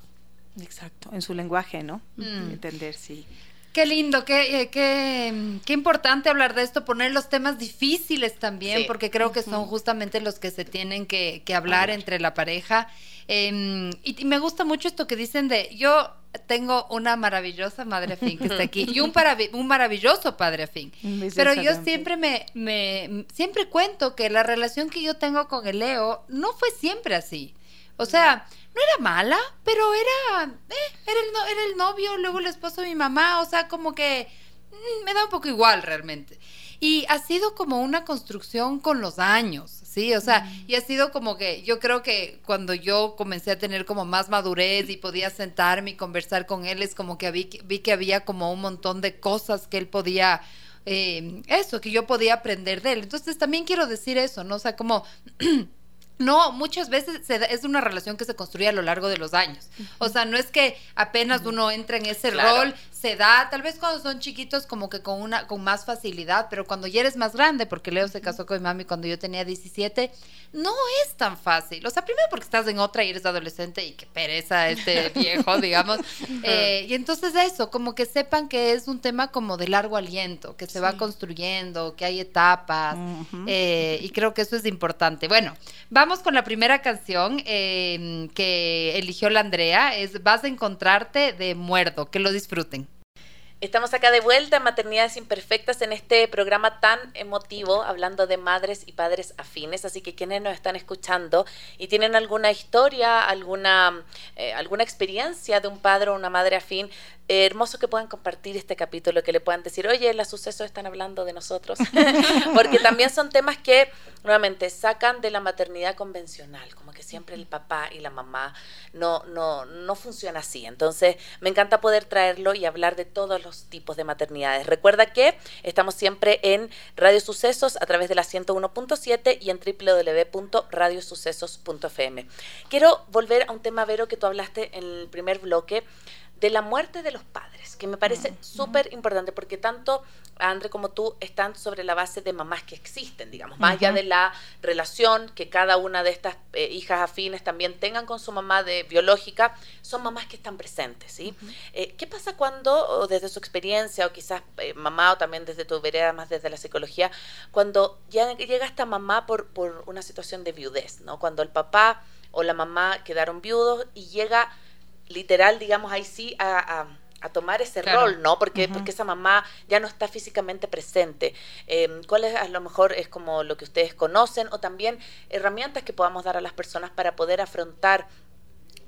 Exacto, en su lenguaje, ¿no? Mm. Entender, sí. Qué lindo, qué, eh, qué, qué, importante hablar de esto, poner los temas difíciles también, porque creo que son justamente los que se tienen que, hablar entre la pareja. Em, y, me gusta mucho esto que dicen de, yo tengo una maravillosa madre afín que está aquí y un, un maravilloso padre afín. Pero yo siempre me, me, siempre cuento que la relación que yo tengo con el Leo no fue siempre así. O sea, no era mala, pero era, eh, era, el, era el novio, luego el esposo de mi mamá, o sea, como que mm, me da un poco igual realmente. Y ha sido como una construcción con los años, ¿sí? O sea, y ha sido como que yo creo que cuando yo comencé a tener como más madurez y podía sentarme y conversar con él, es como que vi, vi que había como un montón de cosas que él podía... Eh, eso, que yo podía aprender de él. Entonces también quiero decir eso, ¿no? O sea, como No, muchas veces es una relación que se construye a lo largo de los años. O sea, no es que apenas uno entra en ese rol, se da, tal vez cuando son chiquitos como que con una con más facilidad, pero cuando ya eres más grande, porque Leo se casó con mi mami cuando yo tenía 17, no es tan fácil. O sea, primero porque estás en otra y eres adolescente y qué pereza este viejo, digamos. Eh, y entonces eso, como que sepan que es un tema como de largo aliento, que se va construyendo, que hay etapas, eh, y creo que eso es importante. Bueno, vamos con la primera canción em, que eligió la Andrea, es Vas a encontrarte de Muerdo, que lo disfruten. Estamos acá de vuelta en Maternidades Imperfectas en este programa tan emotivo, hablando de madres y padres afines. Así que quienes nos están escuchando y tienen alguna historia, alguna, eh, alguna experiencia de un padre o una madre afín, hermoso que puedan compartir este capítulo, que le puedan decir, oye, los sucesos están hablando de nosotros, porque también son temas que nuevamente sacan de la maternidad convencional, como que siempre el papá y la mamá no, no, no funciona así. Entonces, me encanta poder traerlo y hablar de todos los tipos de maternidades. Recuerda que estamos siempre en Radio Sucesos a través de la 101.7 y en www.radiosucesos.fm. Quiero volver a un tema, Vero, que tú hablaste en el primer bloque de la muerte de los padres. que me parece súper importante porque tanto André como tú están sobre la base de mamás que existen, digamos, más allá de la relación que cada una de estas eh, hijas afines también tengan con su mamá de biológica, son mamás que están presentes, ¿sí? Eh, ¿Qué pasa cuando, desde su experiencia, o quizás eh, mamá, o también desde tu vereda, más desde la psicología, cuando ya llega esta mamá por, por una situación de viudez, ¿no? Cuando el papá o la mamá quedaron viudos y llega literal, digamos, ahí sí a, tomar ese rol, ¿no? Porque, porque esa mamá ya no está físicamente presente. Eh, ¿Cuál es, a lo mejor es como lo que ustedes conocen o también herramientas que podamos dar a las personas para poder afrontar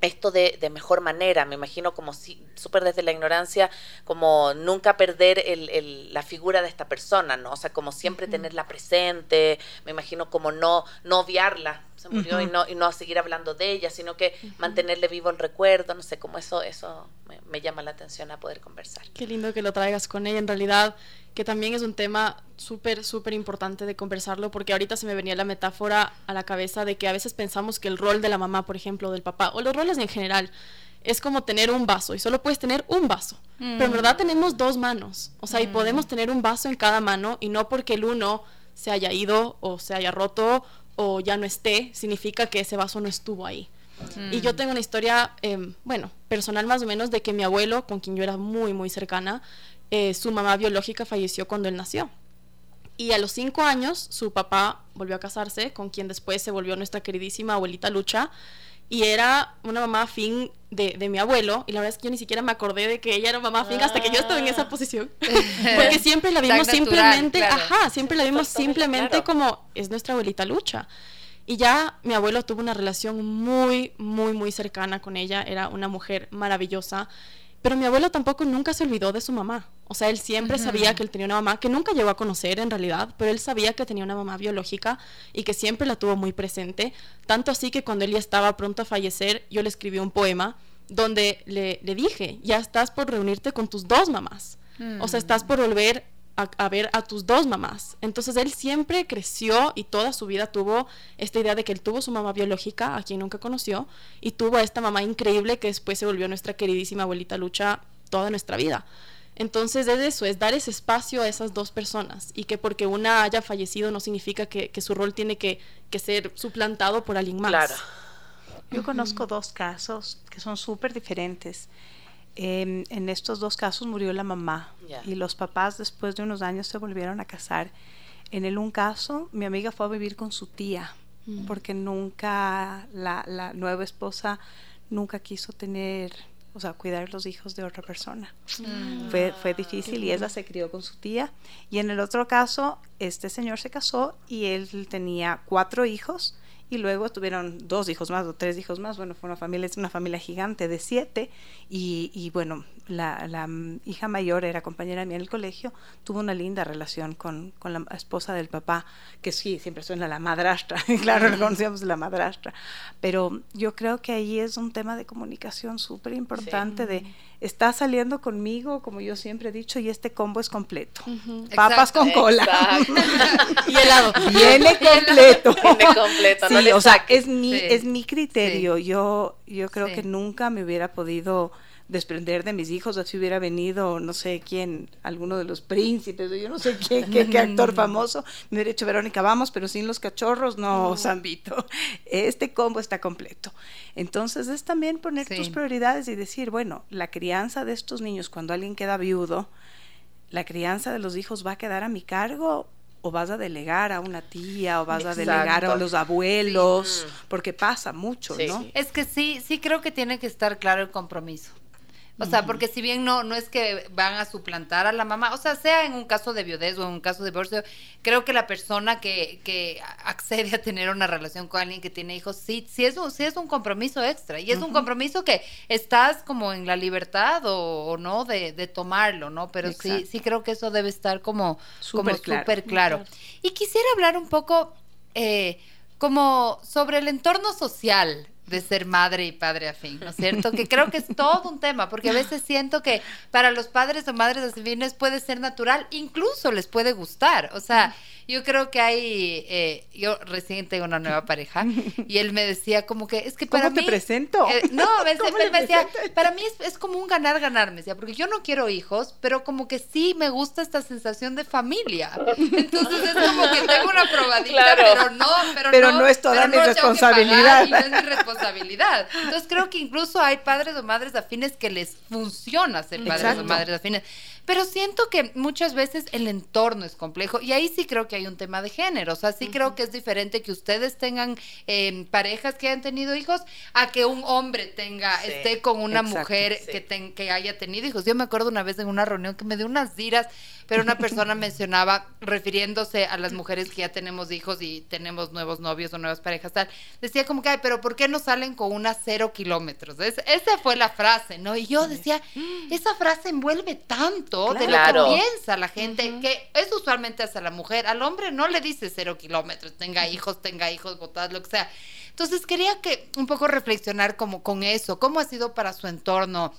esto de, de, mejor manera, me imagino como si, súper desde la ignorancia, como nunca perder el, el, la figura de esta persona, ¿no? O sea, como siempre tenerla presente, me imagino como no, no obviarla, se murió y, no, y no seguir hablando de ella, sino que mantenerle vivo el recuerdo, no sé, como eso, eso me, me, llama la atención a poder conversar. Qué lindo que lo traigas con ella, en realidad, que también es un tema súper, súper importante de conversarlo, porque ahorita se me venía la metáfora a la cabeza de que a veces pensamos que el rol de la mamá, por ejemplo, del papá, o los roles en general, es como tener un vaso y solo puedes tener un vaso. Pero en verdad tenemos dos manos. O sea, y podemos tener un vaso en cada mano y no porque el uno se haya ido o se haya roto o ya no esté, significa que ese vaso no estuvo ahí. Y yo mm. tengo una historia, eh, bueno, personal más o menos, de que mi abuelo, con quien yo era muy, muy cercana, eh, su mamá biológica falleció cuando él nació. Y a los cinco años, su papá volvió a casarse, con quien después se volvió nuestra queridísima abuelita Lucha. Y era una mamá fin de, de, mi abuelo. Y la verdad es que yo ni siquiera me acordé de que ella era mamá fin hasta que yo estaba en esa posición. Porque siempre la vimos simplemente, ajá, siempre la vimos simplemente como es nuestra abuelita Lucha. Y ya mi abuelo tuvo una relación muy, muy, muy cercana con ella. Era una mujer maravillosa. Pero mi abuelo tampoco nunca se olvidó de su mamá. O sea, él siempre sabía que él tenía una mamá que nunca llegó a conocer en realidad, pero él sabía que tenía una mamá biológica y que siempre la tuvo muy presente. Tanto así que cuando él ya estaba pronto a fallecer, yo le escribí un poema donde le, le dije, ya estás por reunirte con tus dos mamás. O sea, estás por volver a, ver a tus dos mamás. Entonces él siempre creció y toda su vida tuvo esta idea de que él tuvo su mamá biológica, a quien nunca conoció, y tuvo a esta mamá increíble que después se volvió nuestra queridísima abuelita Lucha toda nuestra vida. Entonces es eso, es dar ese espacio a esas dos personas y que porque una haya fallecido no significa que, que su rol tiene que, que, ser suplantado por alguien más. Claro. Yo conozco dos casos que son súper diferentes. Eh, en estos dos casos murió la mamá yeah. y los papás después de unos años se volvieron a casar. En el un caso, mi amiga fue a vivir con su tía mm. porque nunca, la, la, nueva esposa nunca quiso tener, o sea, cuidar los hijos de otra persona. Mm. Fue, fue difícil y ella se crió con su tía. Y en el otro caso, este señor se casó y él tenía cuatro hijos y luego tuvieron dos hijos más o tres hijos más. Bueno, fue una familia, es una familia gigante de siete y, y bueno, la, la, hija mayor era compañera mía en el colegio, tuvo una linda relación con, con la esposa del papá, que sí, siempre suena la madrastra, claro, lo conocíamos la madrastra, pero yo creo que ahí es un tema de comunicación súper importante sí. de está saliendo conmigo, como yo siempre he dicho, y este combo es completo. Uh -huh. Papas Exacto. con cola. y helado. Viene completo. Viene completo. Sí, no o sea, es mi, sí. es mi criterio. Sí. Yo, yo creo que nunca me hubiera podido desprender de mis hijos, o si hubiera venido, no sé quién, alguno de los príncipes, o yo no sé qué, qué, qué actor famoso, me hubiera dicho, Verónica, vamos, pero sin los cachorros, no, no. Zambito. Este combo está completo. Entonces es también poner sí. tus prioridades y decir, bueno, la crianza de estos niños, cuando alguien queda viudo, la crianza de los hijos va a quedar a mi cargo o vas a delegar a una tía o vas Exacto. a delegar a los abuelos, sí. porque pasa mucho, sí. ¿no? Es que sí, sí creo que tiene que estar claro el compromiso. O sea, porque si bien no, no es que van a suplantar a la mamá, o sea, sea en un caso de viudez o en un caso de divorcio, creo que la persona que, que accede a tener una relación con alguien que tiene hijos, sí, sí, es, un, sí es un compromiso extra. Y es uh -huh. un compromiso que estás como en la libertad o, o no de, de, tomarlo, ¿no? Pero sí, sí creo que eso debe estar como súper claro. claro. claro. Y quisiera hablar un poco eh, como sobre el entorno social de ser madre y padre afín, ¿no es cierto? Que creo que es todo un tema, porque a veces siento que para los padres o madres afines puede ser natural, incluso les puede gustar. O sea, yo creo que hay, eh, yo recién tengo una nueva pareja y él me decía como que es que para ¿Cómo te mí... presento? eh, no, me, ¿Cómo me- me decía, para mí es, es como un ganar-ganar, me decía, porque yo no quiero hijos, pero como que sí me gusta esta sensación de familia. Entonces es como que tengo una probadita, Claro. pero no, pero, Pero no es toda mi no responsabilidad. y no es mi responsabilidad. Entonces creo que incluso hay padres o madres afines que les funciona ser padres Exacto. o madres afines. Pero siento que muchas veces el entorno es complejo y ahí sí creo que hay un tema de género. O sea, sí creo que es diferente que ustedes tengan eh, parejas que hayan tenido hijos a que un hombre tenga, Sí, esté con una exacto, mujer sí. que, ten- que haya tenido hijos. Yo me acuerdo una vez en una reunión que me dio unas diras, pero una persona mencionaba, refiriéndose a las mujeres que ya tenemos hijos y tenemos nuevos novios o nuevas parejas, tal, decía como que, ay, pero ¿por qué no salen con unas cero kilómetros? Es- esa fue la frase, ¿no? Y yo decía, esa frase envuelve tanto de lo que piensa la gente, que es usualmente hacia la mujer. Al hombre no le dice cero kilómetros, tenga hijos, tenga hijos, botadas, lo que sea. Entonces quería que un poco reflexionar como con eso, cómo ha sido para su entorno.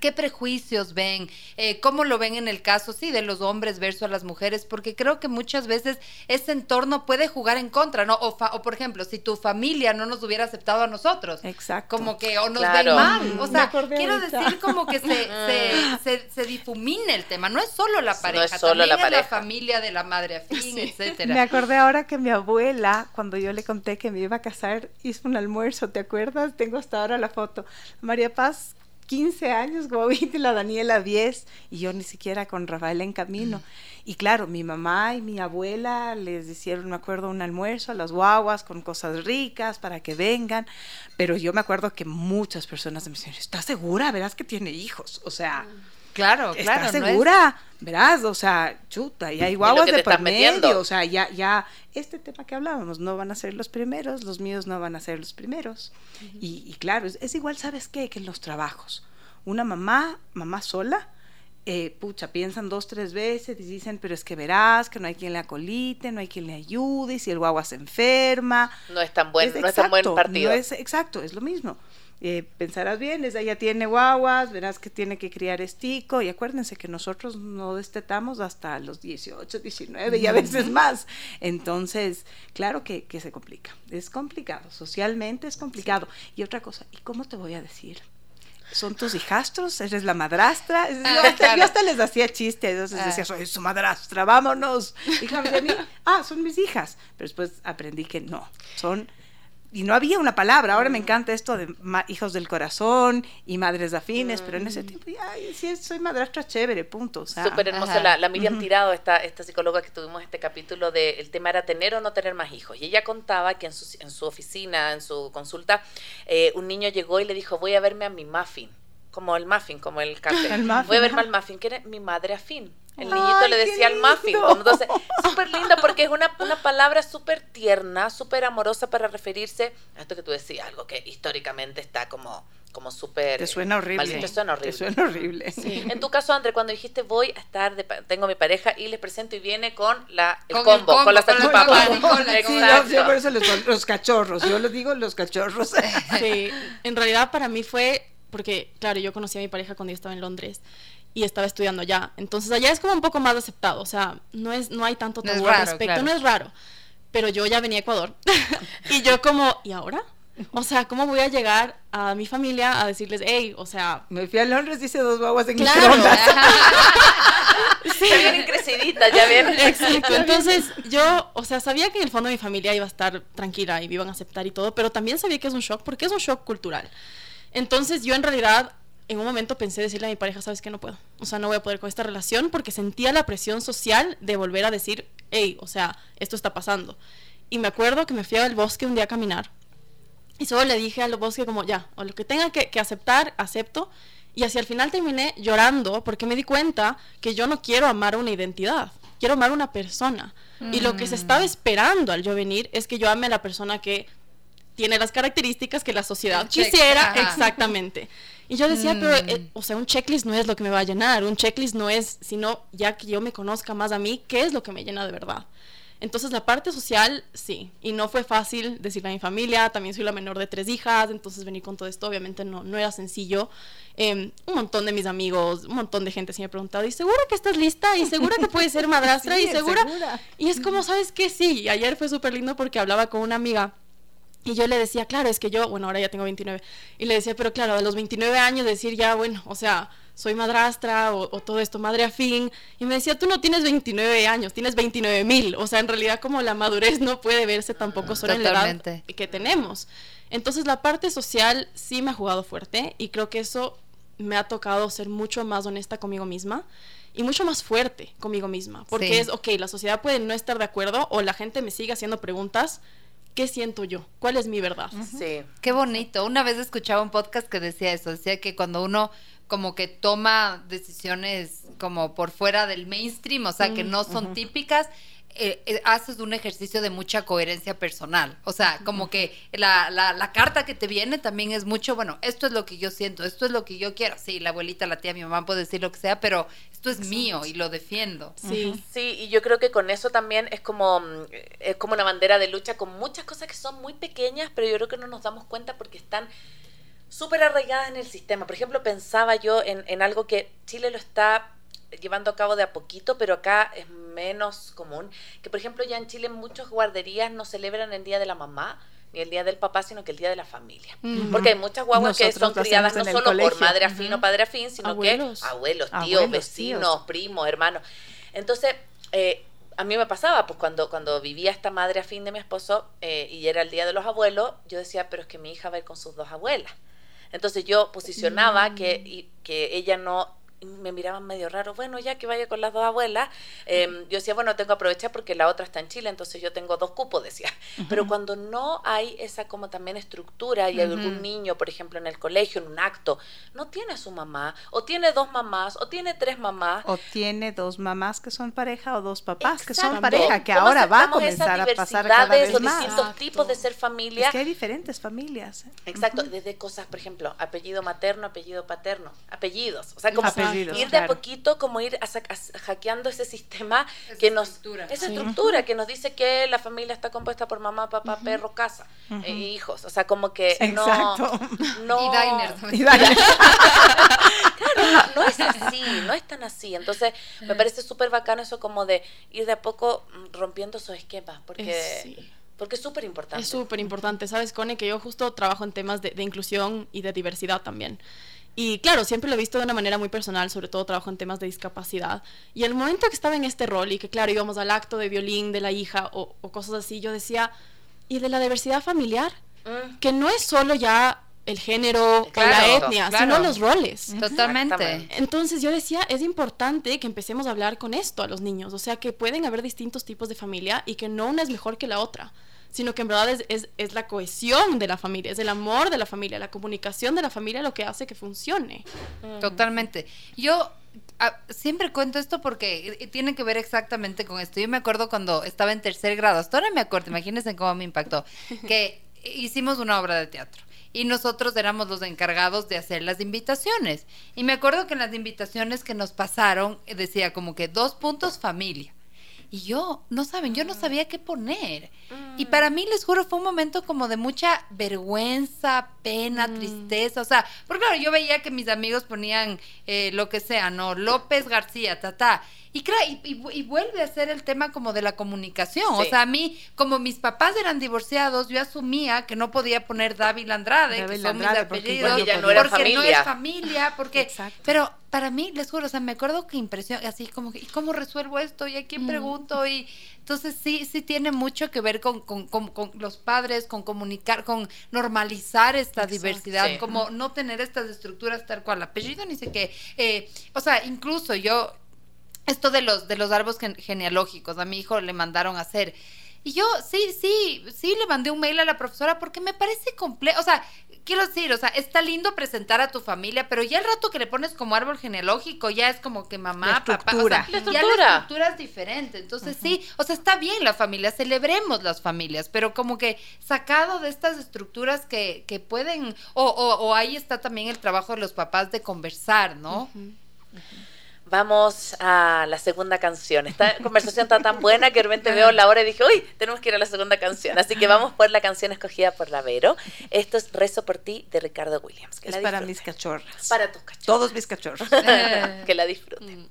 ¿Qué prejuicios ven? Eh, ¿Cómo lo ven en el caso, sí, de los hombres versus las mujeres? Porque creo que muchas veces ese entorno puede jugar en contra, ¿no? O, fa- o por ejemplo, si tu familia no nos hubiera aceptado a nosotros, Exacto. como que o nos Claro. ven mal. O Me sea, quiero ahorita. decir como que se, se, se, se difumina el tema. No es solo la No es pareja, solo también la es pareja. la familia de la madre afín, etcétera. Me acordé ahora que mi abuela, cuando yo le conté que me iba a casar, hizo un almuerzo, ¿te acuerdas? Tengo hasta ahora la foto. María Paz, 15 años, Guavita, y la Daniela 10, y yo ni siquiera con Rafael en camino. Y claro, mi mamá y mi abuela les hicieron, me acuerdo, un almuerzo a las guaguas con cosas ricas para que vengan, pero yo me acuerdo que muchas personas me decían, ¿estás segura? Verás que tiene hijos. O sea, Claro, ¿Estás claro. no es- segura? Verás, o sea, chuta, y hay guaguas de por estás medio, o sea, ya, ya, este tema que hablábamos, no van a ser los primeros, los míos no van a ser los primeros. y, y claro, es, es igual, ¿sabes qué? Que en los trabajos. Una mamá, mamá sola, eh, pucha, piensan dos, tres veces y dicen, pero es que verás que no hay quien le acolite, no hay quien le ayude, y si el guagua se enferma, No es tan buen, es no es tan buen partido. no es exacto, es lo mismo. Eh, pensarás bien, ella ya tiene guaguas, verás que tiene que criar estico y acuérdense que nosotros no destetamos hasta los 18, 19 y a veces más. Entonces, claro que, que se complica, es complicado, socialmente es complicado. Y otra cosa, ¿y cómo te voy a decir? ¿Son tus hijastros? ¿Eres la madrastra? Ah, yo, hasta, claro. yo hasta les hacía chistes, entonces Ah. decía, soy su madrastra, vámonos. Y claro, de mí, ah, son mis hijas. Pero después aprendí que no, son... Y no había una palabra, ahora me encanta esto de ma- hijos del corazón y madres afines, pero en ese tiempo, ya, ay, sí, soy madrastra chévere, punto. O sea, Súper hermosa la, la Miriam. Tirado, esta, esta psicóloga que tuvimos este capítulo de el tema era tener o no tener más hijos. Y ella contaba que en su, en su oficina, en su consulta, eh, un niño llegó y le dijo, voy a verme a mi muffin, como el muffin, como el café. El muffin, voy a verme ajá. al muffin, que era mi madre afín. El Ay, niñito le qué decía al muffin. Entonces, súper lindo porque es una, una palabra súper tierna, súper amorosa para referirse a esto que tú decías, algo que históricamente está como, como súper... te suena horrible. mal- Te suena horrible. Te suena horrible. En tu caso, André, cuando dijiste voy a estar, de tengo mi pareja y les presento y viene con la, el, Con el combo, combo, con la salchipapa. Sí, Exacto. yo, por eso les pongo los cachorros, yo les digo los cachorros. Sí, en realidad para mí fue porque, claro, yo conocí a mi pareja cuando yo estaba en Londres y estaba estudiando allá. Entonces allá es como un poco más aceptado, o sea, no es no hay tanto No tabú al raro, respecto, claro. no es raro. Pero yo ya venía a Ecuador y yo como, ¿y ahora? O sea, ¿cómo voy a llegar a mi familia a decirles, hey, o sea, Me fui a Londres, hice dos guaguas en Claro. microondas. Ya vienen creciditas, ya ven. Exacto. Entonces, yo, o sea, sabía que en el fondo mi familia iba a estar tranquila y me iban a aceptar y todo, pero también sabía que es un shock, porque es un shock cultural. Entonces, yo en realidad, en un momento pensé decirle a mi pareja, sabes que no puedo. O sea, no voy a poder con esta relación porque sentía la presión social de volver a decir, hey, o sea, esto está pasando. Y me acuerdo que me fui al bosque un día a caminar y solo le dije al bosque como, ya, o lo que tenga que, que aceptar, acepto. Y hacia el final terminé llorando porque me di cuenta que yo no quiero amar una identidad, quiero amar una persona. Y lo que se estaba esperando al yo venir es que yo ame a la persona que tiene las características que la sociedad quisiera ajá. exactamente. Y yo decía, Mm. pero, eh, o sea, un checklist no es lo que me va a llenar, un checklist no es, sino ya que yo me conozca más a mí, ¿qué es lo que me llena de verdad? Entonces la parte social, sí, y no fue fácil decirle a mi familia, también soy la menor de tres hijas, entonces venir con todo esto obviamente no, no era sencillo. Em, un montón de mis amigos, un montón de gente se me ha preguntado, ¿y segura que estás lista? ¿Y segura que puedes ser madrastra? ¿Y segura? Y es como, ¿sabes qué? Sí, ayer fue súper lindo porque hablaba con una amiga y yo le decía, claro, es que yo, bueno, ahora ya tengo 29, y le decía, pero claro, a los 29 años decir ya, bueno, o sea soy madrastra o, todo esto, madre afín. Y me decía, tú no tienes 29 años, tienes 29 mil. O sea, en realidad como la madurez no puede verse tampoco solo en la edad que tenemos. Entonces la parte social sí me ha jugado fuerte y creo que eso me ha tocado ser mucho más honesta conmigo misma y mucho más fuerte conmigo misma. Porque es, ok, la sociedad puede no estar de acuerdo o la gente me sigue haciendo preguntas. ¿Qué siento yo? ¿Cuál es mi verdad? Sí. Qué bonito. Una vez escuchaba un podcast que decía eso, decía que cuando uno como que toma decisiones como por fuera del mainstream, o sea, que no son típicas, eh, eh, haces un ejercicio de mucha coherencia personal. O sea, como que la, la, carta que te viene también es mucho, bueno, esto es lo que yo siento, esto es lo que yo quiero. Sí, la abuelita, la tía, mi mamá puede decir lo que sea, pero esto es mío y lo defiendo. Sí, sí, y yo creo que con eso también es como, mm, es como una bandera de lucha con muchas cosas que son muy pequeñas, pero yo creo que no nos damos cuenta porque están súper arraigadas en el sistema. Por ejemplo, pensaba yo en, en algo que Chile lo está llevando a cabo de a poquito, pero acá es menos común, que por ejemplo ya en Chile muchas guarderías no celebran el Día de la Mamá, ni el Día del Papá, sino que el Día de la Familia. Porque hay muchas guaguas que son criadas no solo por madre afín o padre afín, sino que abuelos, tíos, vecinos, primos, hermanos. Entonces, eh, a mí me pasaba, pues cuando, cuando vivía esta madre afín de mi esposo eh, y era el Día de los Abuelos, yo decía, pero es que mi hija va a ir con sus dos abuelas. Entonces yo posicionaba que, que ella no me miraban medio raro, bueno, ya que vaya con las dos abuelas, em, yo decía, bueno, tengo que aprovechar porque la otra está en Chile, entonces yo tengo dos cupos, decía. Pero cuando no hay esa como también estructura y hay algún niño, por ejemplo, en el colegio, en un acto, no tiene su mamá, o tiene dos mamás, o tiene tres mamás. O tiene dos mamás que son pareja o dos papás que son pareja, que ahora va a comenzar a pasar cada vez los distintos tipos de ser familia. Es que hay diferentes familias. ¿eh? Exacto, desde cosas, por ejemplo, apellido materno, apellido paterno, apellidos, o sea, como ir de a poquito, como ir hackeando ese sistema que nos... Esa estructura que nos dice que la familia está compuesta por mamá, papá, perro, casa, e hijos. O sea, como que no... no y diners. claro, no, es así, no es tan así. Entonces, me parece súper bacano eso como de ir de a poco rompiendo esos esquemas, porque... Porque es súper importante. Es súper importante. Sabes, Cone, que yo justo trabajo en temas de, de, inclusión y de diversidad también. Y claro, siempre lo he visto de una manera muy personal, sobre todo trabajo en temas de discapacidad. Y el momento que estaba en este rol y que claro, íbamos al acto de violín de la hija o, cosas así, yo decía, ¿y de la diversidad familiar? Mm. Que no es solo ya el género o la etnia, sino los roles. Totalmente. Entonces yo decía, es importante que empecemos a hablar con esto a los niños, o sea, que pueden haber distintos tipos de familia y que no una es mejor que la otra sino que en verdad es, es, es, la cohesión de la familia, es el amor de la familia, la comunicación de la familia lo que hace que funcione. Mm. Totalmente. Yo ah, siempre cuento esto porque tiene que ver exactamente con esto. Yo me acuerdo cuando estaba en tercer grado, hasta ahora me acuerdo, imagínense cómo me impactó, que hicimos una obra de teatro y nosotros éramos los encargados de hacer las invitaciones. Y me acuerdo que en las invitaciones que nos pasaron decía como que dos puntos familia. Y yo, no saben, yo no ah. sabía qué poner. Y mm. para mí, les juro, fue un momento como de mucha vergüenza, pena, mm. tristeza. O sea, porque claro, yo veía que mis amigos ponían eh, lo que sea, ¿no? López García, ta, ta. Y, claro, y, vuelve a ser el tema como de la comunicación. O sea, a mí, como mis papás eran divorciados, yo asumía que no podía poner David Andrade, que son mis apellidos, porque, ya no, era familia. no es familia, porque... Pero para mí, les juro, o sea, me acuerdo que impresión, así como, ¿y cómo resuelvo esto? ¿Y a quién mm. pregunto? Y entonces sí, sí tiene mucho que ver con, con, con, los padres, con comunicar, con normalizar esta diversidad, como no tener estas estructuras tal cual, apellido, ni sé qué. Eh, o sea, incluso yo esto de los, de los árboles genealógicos, a mi hijo le mandaron a hacer. Y yo, sí, sí, sí, le mandé un mail a la profesora porque me parece complejo. O sea, quiero decir, o sea, está lindo presentar a tu familia, pero ya el rato que le pones como árbol genealógico, ya es como que mamá, papá. O sea, ya la estructura es diferente. Entonces, sí, o sea, está bien la familia, celebremos las familias, pero como que sacado de estas estructuras que, que pueden. O, o, ahí está también el trabajo de los papás de conversar, ¿no? Vamos a la segunda canción. Esta conversación está tan buena que de repente veo la hora y dije, uy, tenemos que ir a la segunda canción. Así que vamos por la canción escogida por la Vero. Esto es Rezo por ti de Ricardo Williams. es para mis cachorras. Para tus cachorras. Todos mis cachorros. que la disfruten.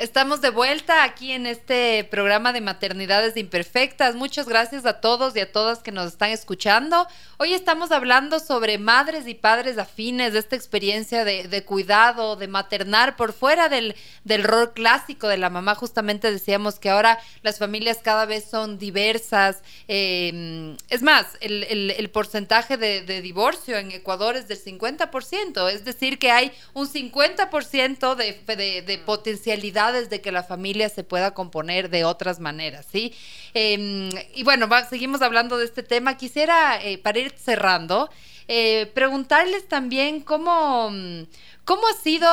Mm. Estamos de vuelta aquí en este programa de Maternidades Imperfectas. Muchas gracias a todos y a todas que nos están escuchando. Hoy estamos hablando sobre madres y padres afines, de esta experiencia de, cuidado, de maternar por fuera del, del, rol clásico de la mamá. Justamente decíamos que ahora las familias cada vez son diversas. Eh, es más, el, porcentaje de, divorcio en Ecuador es del 50%, es decir, que hay un 50% de, de potencialidad de que la familia se pueda componer de otras maneras, ¿sí? Em, y bueno, seguimos hablando de este tema. Quisiera, eh, para ir cerrando, eh, preguntarles también cómo, cómo ha sido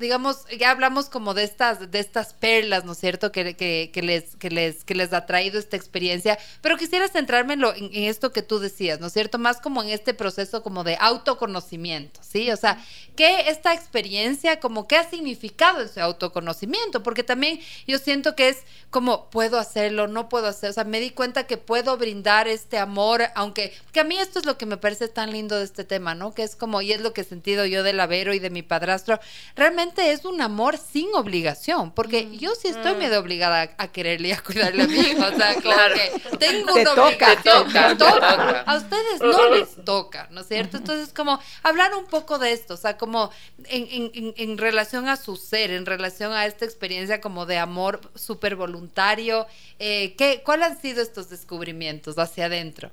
digamos, ya hablamos como de estas, de estas perlas, ¿no es cierto?, que, que, les, que, les, que les ha traído esta experiencia, pero quisiera centrarme en, en, esto que tú decías, ¿no es cierto?, más como en este proceso como de autoconocimiento, ¿sí? O sea, ¿qué esta experiencia, como qué ha significado ese autoconocimiento? Porque también yo siento que es como, puedo hacerlo, no puedo hacer, o sea, me di cuenta que puedo brindar este amor, aunque, que a mí esto es lo que me parece tan lindo de este tema, ¿no? Que es como, y es lo que he sentido yo del Avero y de mi padrastro, realmente es un amor sin obligación, porque mm, yo sí estoy mm. medio obligada a, quererle y a cuidarle a mi hijo, o sea, claro. que tengo una obligación, toca, a ustedes no les toca, ¿no es cierto? Entonces, como hablar un poco de esto, o sea, como en, en, en relación a su ser, en relación a esta experiencia como de amor súper voluntario, eh, ¿qué, ¿cuáles han sido estos descubrimientos hacia adentro?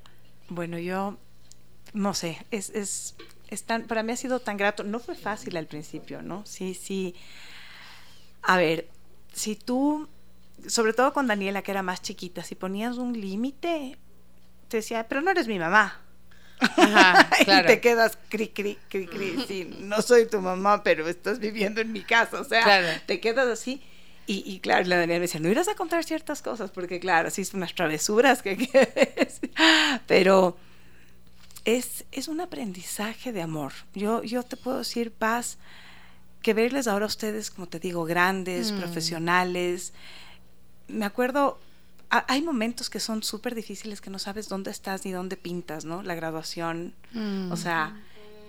Bueno, yo no sé, es, es para mí ha sido tan grato. No fue fácil al principio, ¿no? Sí, sí. A ver, si tú, sobre todo con Daniela, que era más chiquita, si ponías un límite, te decía, pero no eres mi mamá. Ajá, y te quedas cri, cri, cri, cri. Sí, no soy tu mamá, pero estás viviendo en mi casa. O sea, te quedas así. Y, y, claro, la Daniela me decía, no irás a contar ciertas cosas, porque claro, son unas travesuras que... pero es, es un aprendizaje de amor. Yo, yo te puedo decir, Paz, que verles ahora a ustedes, como te digo, grandes, mm. profesionales. Me acuerdo, hay momentos que son súper difíciles que no sabes dónde estás ni dónde pintas, ¿no? La graduación. O mm. sea,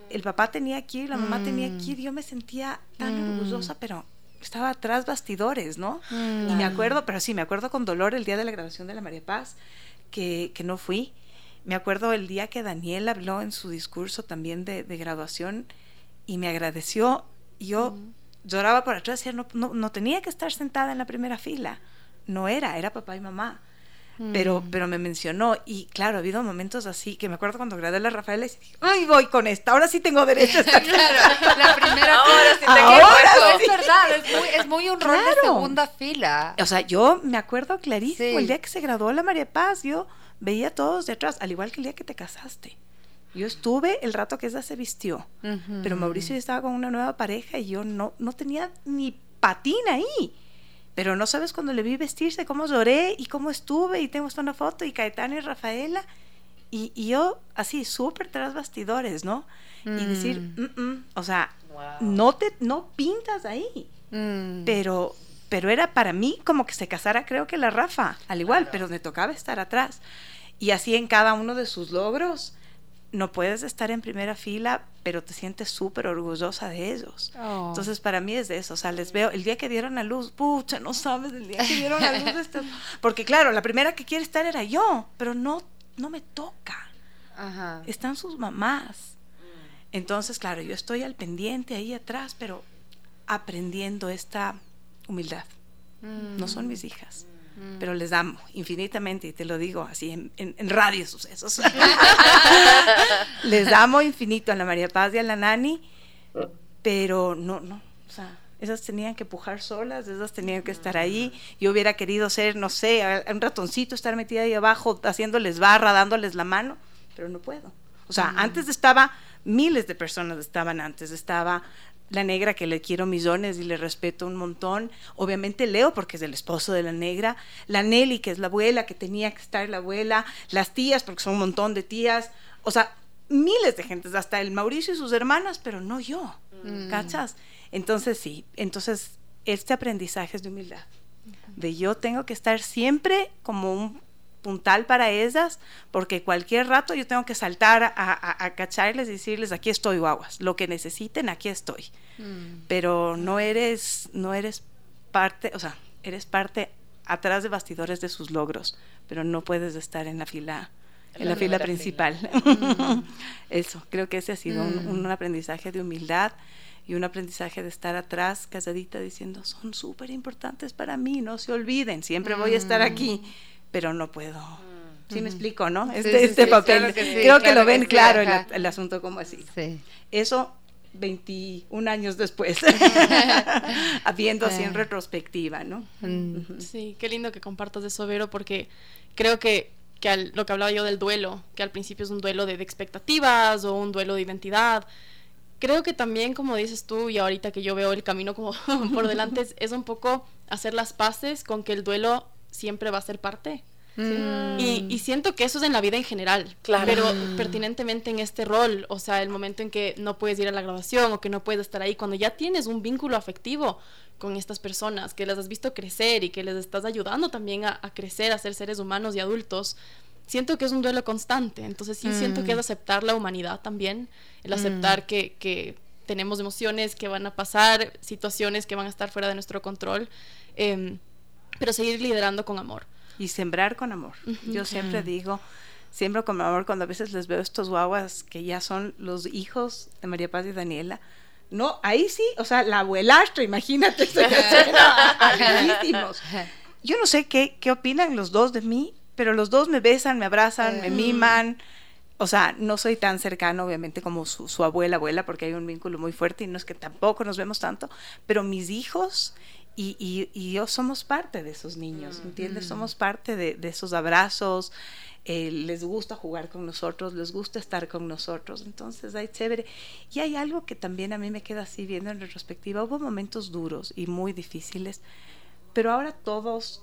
el papá tenía aquí, la mamá tenía aquí, mm. yo me sentía tan orgullosa, pero estaba atrás bastidores, ¿no? Y me acuerdo, pero sí, me acuerdo con dolor el día de la graduación de la María Paz, que, que no fui. Me acuerdo el día que Daniel habló en su discurso también de, graduación y me agradeció. Yo lloraba por atrás y no, no, tenía que estar sentada en la primera fila. No era, era papá y mamá. Pero, mm. pero me mencionó y claro, ha habido momentos así que me acuerdo cuando gradué a la Rafaela y dije, ay, voy con esta, ahora sí tengo derecho a estar claro, la primera ahora sí ahora Es verdad, es muy, es muy un rol de segunda fila. O sea, yo me acuerdo clarísimo el día que se graduó la María Paz, yo veía a todos de atrás, al igual que el día que te casaste. Yo estuve el rato que ella se vistió, pero Mauricio ya estaba con una nueva pareja y yo no, no tenía ni patín ahí. Pero no sabes cuando le vi vestirse, cómo lloré y cómo estuve y tengo hasta una foto y Caetano y Rafaela. Y, yo así, súper tras bastidores, ¿no? Y decir, mm. Mm, o sea, no te no pintas ahí. Mm. Pero pero era para mí como que se casara creo que la Rafa, al igual, pero me tocaba estar atrás. Y así en cada uno de sus logros, no puedes estar en primera fila, pero te sientes súper orgullosa de ellos. Oh. Entonces, para mí es de eso. O sea, les veo, el día que dieron a luz, pucha, no sabes, el día que dieron a luz. Porque, claro, la primera que quiere estar era yo, pero no, no me toca. Están sus mamás. Entonces, claro, yo estoy al pendiente ahí atrás, pero aprendiendo esta humildad. No son mis hijas, pero les amo infinitamente y te lo digo así en, en, radio sucesos. les amo infinito a la María Paz y a la Nani, pero no, no, o sea, esas tenían que pujar solas, esas tenían que estar ahí. Yo hubiera querido ser, no sé, un ratoncito, estar metida ahí abajo, haciéndoles barra, dándoles la mano, pero no puedo. O sea, antes estaba, miles de personas estaban antes, estaba la negra que le quiero millones y le respeto un montón. Obviamente Leo porque es el esposo de la negra. La Nelly que es la abuela, que tenía que estar la abuela. Las tías porque son un montón de tías. O sea, miles de gentes, hasta el Mauricio y sus hermanas, pero no yo. Mm. ¿Cachas? Entonces sí, entonces este aprendizaje es de humildad. De yo tengo que estar siempre como un puntal para ellas, porque cualquier rato yo tengo que saltar a, a, cacharles y decirles, aquí estoy, guaguas, lo que necesiten, aquí estoy. Mm. Pero no eres, no eres parte, o sea, eres parte atrás de bastidores de sus logros, pero no puedes estar en la fila en la, fila principal. Mm. Eso, creo que ese ha sido un, un, aprendizaje de humildad y un aprendizaje de estar atrás, casadita, diciendo, son súper importantes para mí, no se olviden, siempre voy a estar aquí, mm. Pero no puedo. Mm. ¿Sí me explico, no? Este, este papel. creo que lo ven claro el, asunto como así. Eso 21 años después, habiendo así en retrospectiva, ¿no? Mm. Sí, qué lindo que compartas eso, Vero, porque creo que, que lo que hablaba yo del duelo, que al principio es un duelo de expectativas o un duelo de identidad, creo que también, como dices tú, y ahorita que yo veo el camino como por delante, es, un poco hacer las paces con que el duelo siempre va a ser parte. Mm. Y, siento que eso es en la vida en general, claro. pero pertinentemente en este rol, o sea, el momento en que no puedes ir a la graduación o que no puedes estar ahí, cuando ya tienes un vínculo afectivo con estas personas, que las has visto crecer y que les estás ayudando también a, a crecer, a ser seres humanos y adultos, siento que es un duelo constante, entonces sí siento que es mm. aceptar la humanidad también, el aceptar mm. que, que, tenemos emociones que van a pasar, situaciones que van a estar fuera de nuestro control, em, pero seguir liderando con amor. Y sembrar con amor. Yo siempre digo, siembro con amor cuando a veces les veo estos guaguas que ya son los hijos de María Paz y Daniela. No, ahí sí, o sea, la abuelastra, imagínate, Yo no sé qué, qué opinan los dos de mí, pero los dos me besan, me abrazan, me miman. O sea, no soy tan cercano, obviamente, como su, abuela, abuela, porque hay un vínculo muy fuerte y no es que tampoco nos vemos tanto, pero mis hijos y, y, yo somos parte de esos niños, ¿entiendes? Somos parte de, esos abrazos, eh, les gusta jugar con nosotros, les gusta estar con nosotros, entonces hay chévere. Y hay algo que también a mí me queda así viendo en retrospectiva, hubo momentos duros y muy difíciles, pero ahora todos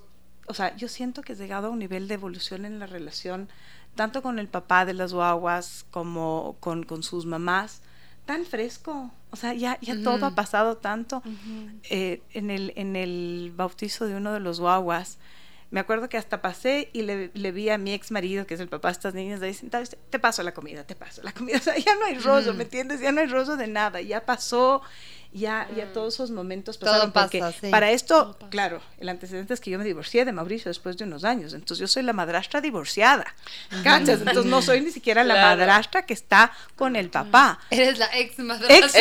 o sea, yo siento que he llegado a un nivel de evolución en la relación, tanto con el papá de las guaguas como con, con sus mamás, tan fresco. O sea, ya, ya todo ha pasado tanto. Eh, en, el, en el bautizo de uno de los guaguas, me acuerdo que hasta pasé y le, le, vi a mi ex marido, que es el papá de estas niñas, ahí sentado, te paso la comida, te paso la comida. O sea, ya no hay rollo, ¿me entiendes? Ya no hay rollo de nada, ya pasó ya, ya mm. todos esos momentos pasaron. porque para esto, claro, el antecedente es que yo me divorcié de Mauricio después de unos años. Entonces yo soy la madrastra divorciada. ¿Cachas? Entonces no soy ni siquiera la madrastra que está con el papá. Eres la ex madrastra. Ex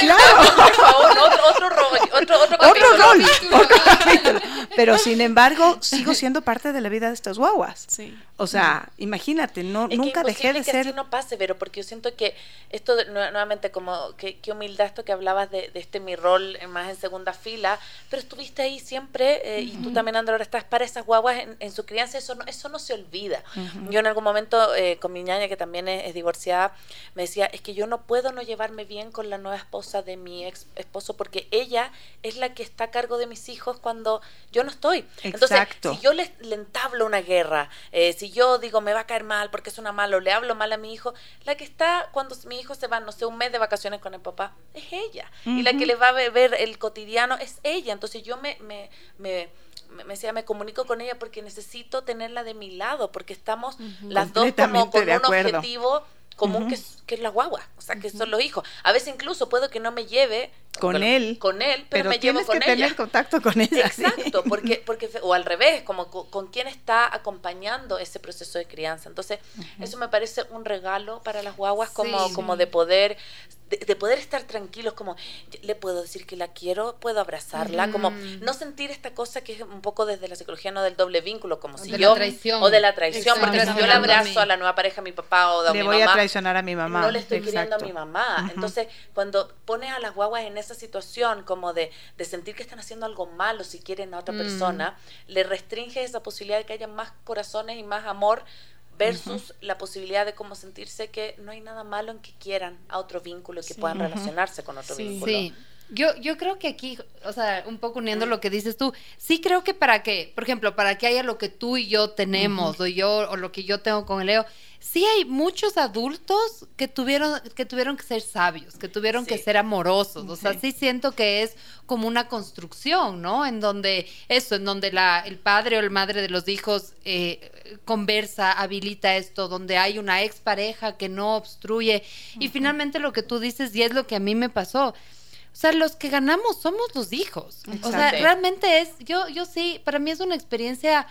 claro. Por favor, otro, otro rol. Otro, otro, otro rol. Otro. Pero sin embargo, sigo siendo parte de la vida de estas guaguas. Sí. O sea, imagínate, no, nunca dejé de que ser. Así no pase, pero porque yo siento que esto, nuevamente, como que, qué humildad esto que hablabas de, este mi rol más en segunda fila, pero estuviste ahí siempre, eh, y tú también, Andrea, ahora estás para esas guaguas en, su crianza, eso no, eso no se olvida. Yo en algún momento, eh, con mi ñaña, que también es, divorciada, me decía, es que yo no puedo no llevarme bien con la nueva esposa de mi ex esposo, porque ella es la que está a cargo de mis hijos cuando yo no estoy. Entonces, si yo le, entablo una guerra, eh, si yo digo me va a caer mal porque es una mala o le hablo mal a mi hijo, la que está cuando mi hijo se va, no sé, un mes de vacaciones con el papá, es ella. Y la que le va a ver el cotidiano es ella. Entonces yo me, me, me me, decía, me comunico con ella porque necesito tenerla de mi lado, porque estamos las dos como con un objetivo común que, es, que, es, la guagua, o sea, que son los hijos. A veces incluso puedo que no me lleve con él, con él, pero, me llevo con que tener contacto con ella. Exacto, porque porque o al revés, como con, quien está acompañando ese proceso de crianza. Entonces, eso me parece un regalo para las guaguas como como de poder de, poder estar tranquilos, como le puedo decir que la quiero, puedo abrazarla, como no sentir esta cosa que es un poco desde la psicología, no del doble vínculo, como si yo, o de la traición, porque si yo le abrazo a la nueva pareja, a mi papá o a le mi voy a traicionar a mi mamá. No le estoy queriendo a mi mamá. Entonces, cuando pones a las guaguas en esa situación, como de, de sentir que están haciendo algo malo si quieren a otra mm. persona, le restringe esa posibilidad de que haya más corazones y más amor versus la posibilidad de cómo sentirse que no hay nada malo en que quieran a otro vínculo, que puedan relacionarse con otro vínculo. Sí. Yo, yo creo que aquí, o sea, un poco uniendo lo que dices tú, sí creo que para que, por ejemplo, para que haya lo que tú y yo tenemos, o yo, o lo que yo tengo con el Leo, sí hay muchos adultos que tuvieron que tuvieron que ser sabios, que tuvieron que ser amorosos. O sea, sí siento que es como una construcción, ¿no? En donde eso, en donde la, el padre o el madre de los hijos eh, conversa, habilita esto, donde hay una expareja que no obstruye. Y finalmente lo que tú dices, y es lo que a mí me pasó. O sea, los que ganamos somos los hijos. O sea, realmente es, yo, yo sí, para mí es una experiencia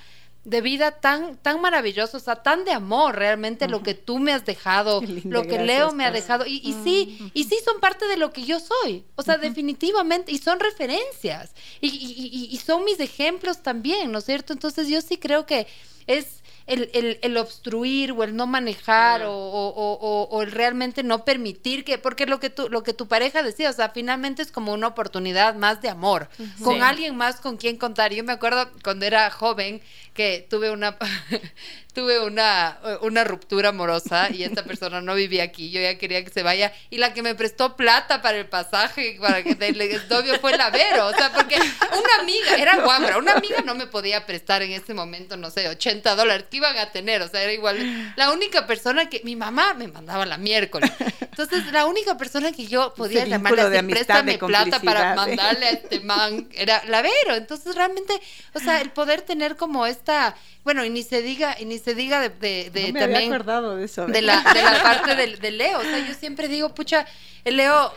de vida tan, tan maravillosa, o sea, tan de amor realmente lo que tú me has dejado, lo que Leo me ha dejado. Y, y sí, y sí son parte de lo que yo soy. O sea, definitivamente, y son referencias. Y, y, y, son mis ejemplos también, ¿no es cierto? Entonces yo sí creo que es el, el, obstruir o el no manejar o, o, o, el realmente no permitir que, porque lo que tu, lo que tu pareja decía, o sea, finalmente es como una oportunidad más de amor, con alguien más con quien contar. Yo me acuerdo cuando era joven que tuve una tuve una, una ruptura amorosa y esta persona no vivía aquí, yo ya quería que se vaya. Y la que me prestó plata para el pasaje para que el novio fue la Vero, o sea, porque una amiga, era guambra, una amiga no me podía prestar en ese momento, no sé, 80 dólares iban a tener, o sea, era igual, la única persona que, mi mamá me mandaba la miércoles, entonces la única persona que yo podía llamarle a préstame plata para mandarle a este man era la Vero, entonces realmente, o sea, el poder tener como esta bueno, y ni se diga, y ni se diga de, de, de no me también. acordado de eso. De la, de la parte del Leo. O sea, yo siempre digo, pucha, el Leo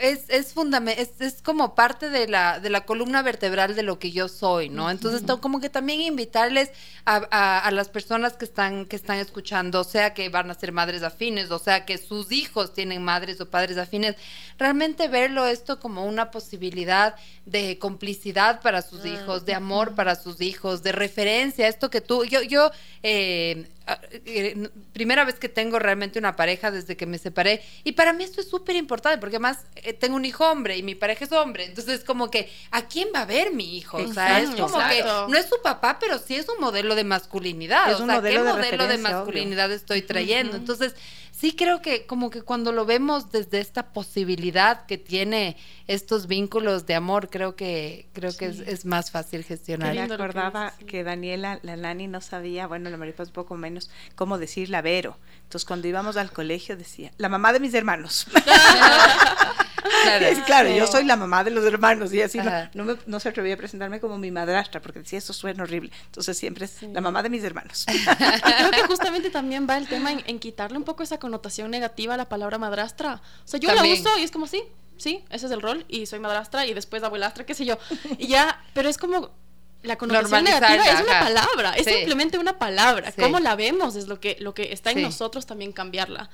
es, es, es, es, como parte de la, de la columna vertebral de lo que yo soy, ¿no? Entonces, como que también invitarles a, a, las personas que están, que están escuchando, o sea que van a ser madres afines, o sea que sus hijos tienen madres o padres afines, realmente verlo esto como una posibilidad de complicidad para sus ah, hijos, de amor para sus hijos, de referencia, esto que tú, yo, yo, eh, primera vez que tengo realmente una pareja desde que me separé. Y para mí esto es súper importante porque además eh, tengo un hijo hombre y mi pareja es hombre. Entonces, como que, ¿a quién va a ver mi hijo? O sea, es como que no es su papá, pero sí es un modelo de masculinidad. o sea, ¿qué modelo de masculinidad estoy trayendo? Entonces, sí creo que como que cuando lo vemos desde esta posibilidad que tiene estos vínculos de amor, creo que creo que es, más fácil gestionar. me acordaba que, Daniela, la Nani, no sabía, bueno, la mariposa un poco menos, cómo decir la Vero. Entonces, cuando íbamos al colegio decía, la mamá de mis hermanos. Claro, claro yo soy la mamá de los hermanos y así no, no, se atrevía a presentarme como mi madrastra porque decía eso suena horrible. Entonces siempre es la mamá de mis hermanos. Creo que justamente también va el tema en, quitarle un poco esa connotación negativa a la palabra madrastra. O sea, yo la uso y es como sí, sí, ese es el rol y soy madrastra y después abuelastra, qué sé yo. Y ya, pero es como la connotación negativa es una palabra, es simplemente una palabra. Cómo la vemos es lo que, lo que está en nosotros también cambiarla.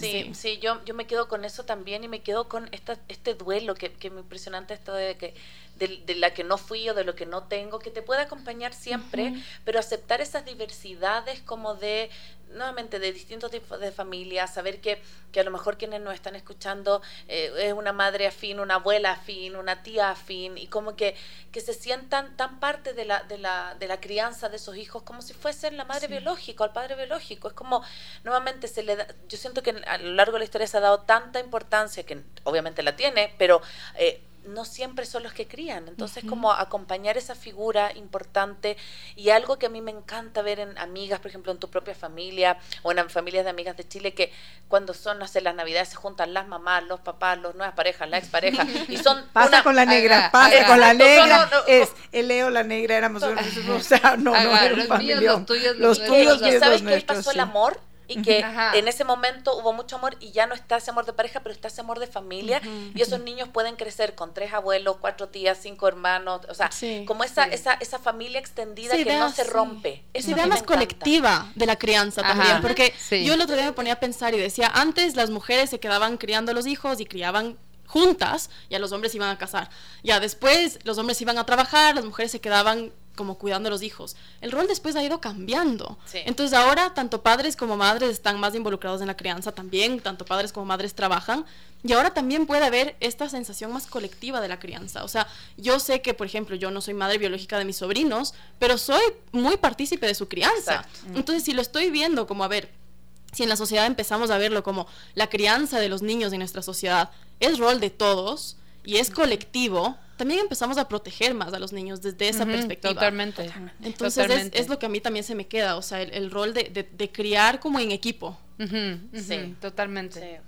Sí, sí, yo, yo me quedo con eso también y me quedo con esta, este duelo que, que me impresionante esto de que de, la que no fui o de lo que no tengo, que te puede acompañar siempre, pero aceptar esas diversidades como de, nuevamente, de distintos tipos de familias, saber que, que a lo mejor quienes nos están escuchando eh, es una madre afín, una abuela afín, una tía afín, y como que, que se sientan tan parte de la, de, la, de la crianza de esos hijos como si fuesen la madre biológica o el padre biológico. Es como, nuevamente, se le da, yo siento que a lo largo de la historia se ha dado tanta importancia, que obviamente la tiene, pero... Eh, no siempre son los que crían. Entonces, como acompañar esa figura importante y algo que a mí me encanta ver en amigas, por ejemplo, en tu propia familia o en familias de amigas de Chile, que cuando son, no sé, las navidades se juntan las mamás, los papás, las nuevas parejas, la expareja, y son... Pasa con la negra, pasa con la negra, es el Leo, la negra, éramos, o sea, no, no, era los míos, los tuyos, los, tuyos, ¿Sabes qué pasó el amor? Y que en ese momento hubo mucho amor y ya no está ese amor de pareja, pero está ese amor de familia y esos niños pueden crecer con tres abuelos, cuatro tías, cinco hermanos, o sea, como esa, esa, esa familia extendida que no se rompe. Esa idea más colectiva de la crianza también, porque yo el otro día me ponía a pensar y decía, antes las mujeres se quedaban criando a los hijos y criaban juntas, ya los hombres iban a casar. Ya después los hombres iban a trabajar, las mujeres se quedaban como cuidando a los hijos. El rol después ha ido cambiando. Entonces ahora tanto padres como madres están más involucrados en la crianza también, tanto padres como madres trabajan. Y ahora también puede haber esta sensación más colectiva de la crianza. O sea, yo sé que, por ejemplo, yo no soy madre biológica de mis sobrinos, pero soy muy partícipe de su crianza. Entonces, si lo estoy viendo como, a ver, si en la sociedad empezamos a verlo como la crianza de los niños en nuestra sociedad es rol de todos, y es colectivo, también empezamos a proteger más a los niños desde esa perspectiva. Totalmente. Entonces Es, lo que a mí también se me queda, o sea, el, rol de, de, criar como en equipo. sí, totalmente.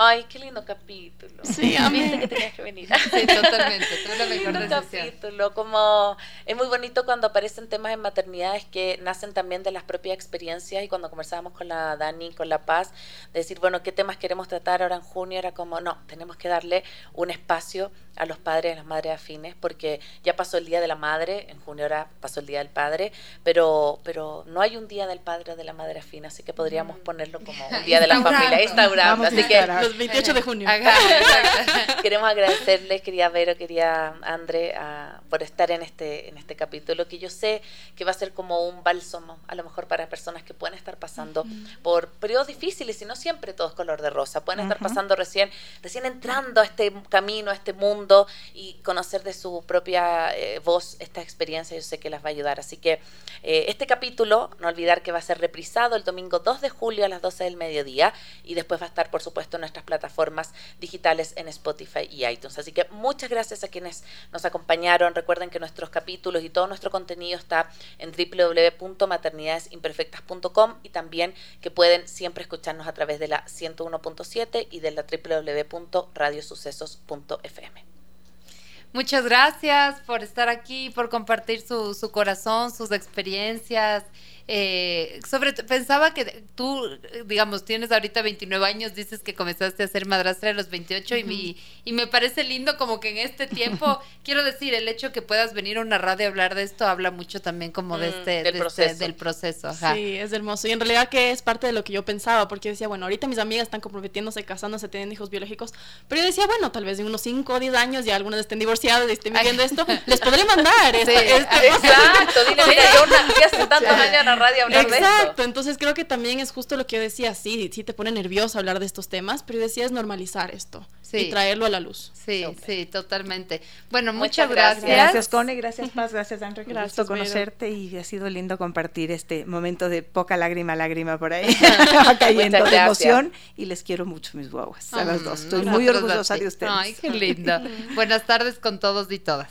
Ay, qué lindo capítulo. Sí, a mí. que tenías que venir. Sí, totalmente. Tú la mejor lindo capítulo. Como es muy bonito cuando aparecen temas en maternidades que nacen también de las propias experiencias y cuando conversábamos con la Dani, con La Paz, de decir, bueno, ¿qué temas queremos tratar ahora en junio? Era como, no, tenemos que darle un espacio a los padres y las madres afines porque ya pasó el Día de la Madre, en junio ahora pasó el Día del Padre, pero, pero no hay un Día del Padre o de la Madre afina, así que podríamos mm. ponerlo como un Día de la Familia, instaurando. Así que 28 de junio. Queremos agradecerles, quería Vero, quería André, por estar en este, en este capítulo, que yo sé que va a ser como un bálsamo, a lo mejor para personas que pueden estar pasando por periodos difíciles y no siempre todo es color de rosa, pueden estar pasando recién, recién entrando a este camino, a este mundo y conocer de su propia eh, voz esta experiencia, yo sé que las va a ayudar. Así que eh, este capítulo, no olvidar que va a ser reprisado el domingo 2 de julio a las 12 del mediodía y después va a estar, por supuesto, en nuestra plataformas digitales en Spotify y iTunes. Así que muchas gracias a quienes nos acompañaron. Recuerden que nuestros capítulos y todo nuestro contenido está en www.maternidadesimperfectas.com y también que pueden siempre escucharnos a través de la 101.7 y de la www.radiosucesos.fm. Muchas gracias por estar aquí, por compartir su, su corazón, sus experiencias eh, sobre pensaba que tú, digamos, tienes ahorita 29 años, dices que comenzaste a ser madrastra a los 28 y, y me parece lindo como que en este tiempo, quiero decir, el hecho que puedas venir a una radio a hablar de esto habla mucho también como de mm, este, del, este, proceso. del proceso. Sí, es hermoso. Y en realidad que es parte de lo que yo pensaba, porque decía, bueno, ahorita mis amigas están comprometiéndose, casándose, tienen hijos biológicos, pero yo decía, bueno, tal vez en unos 5 o 10 años ya algunas estén divorciadas y estén viviendo esto, les podré mandar este, este Exacto, dile, mira, yo hace tantos años radio hablar Exacto, entonces creo que también es justo lo que yo decía, sí, sí te pone nervioso hablar de estos temas, pero yo decía es normalizar esto y traerlo a la luz. Sí, sí, totalmente. Bueno, muchas, gracias. Gracias, Cone, gracias Paz, gracias André, gracias, gusto conocerte y ha sido lindo compartir este momento de poca lágrima, lágrima por ahí, cayendo de emoción y les quiero mucho mis guaguas, a las dos. Estoy muy orgullosa de ustedes. Ay, qué linda. Buenas tardes con todos y todas.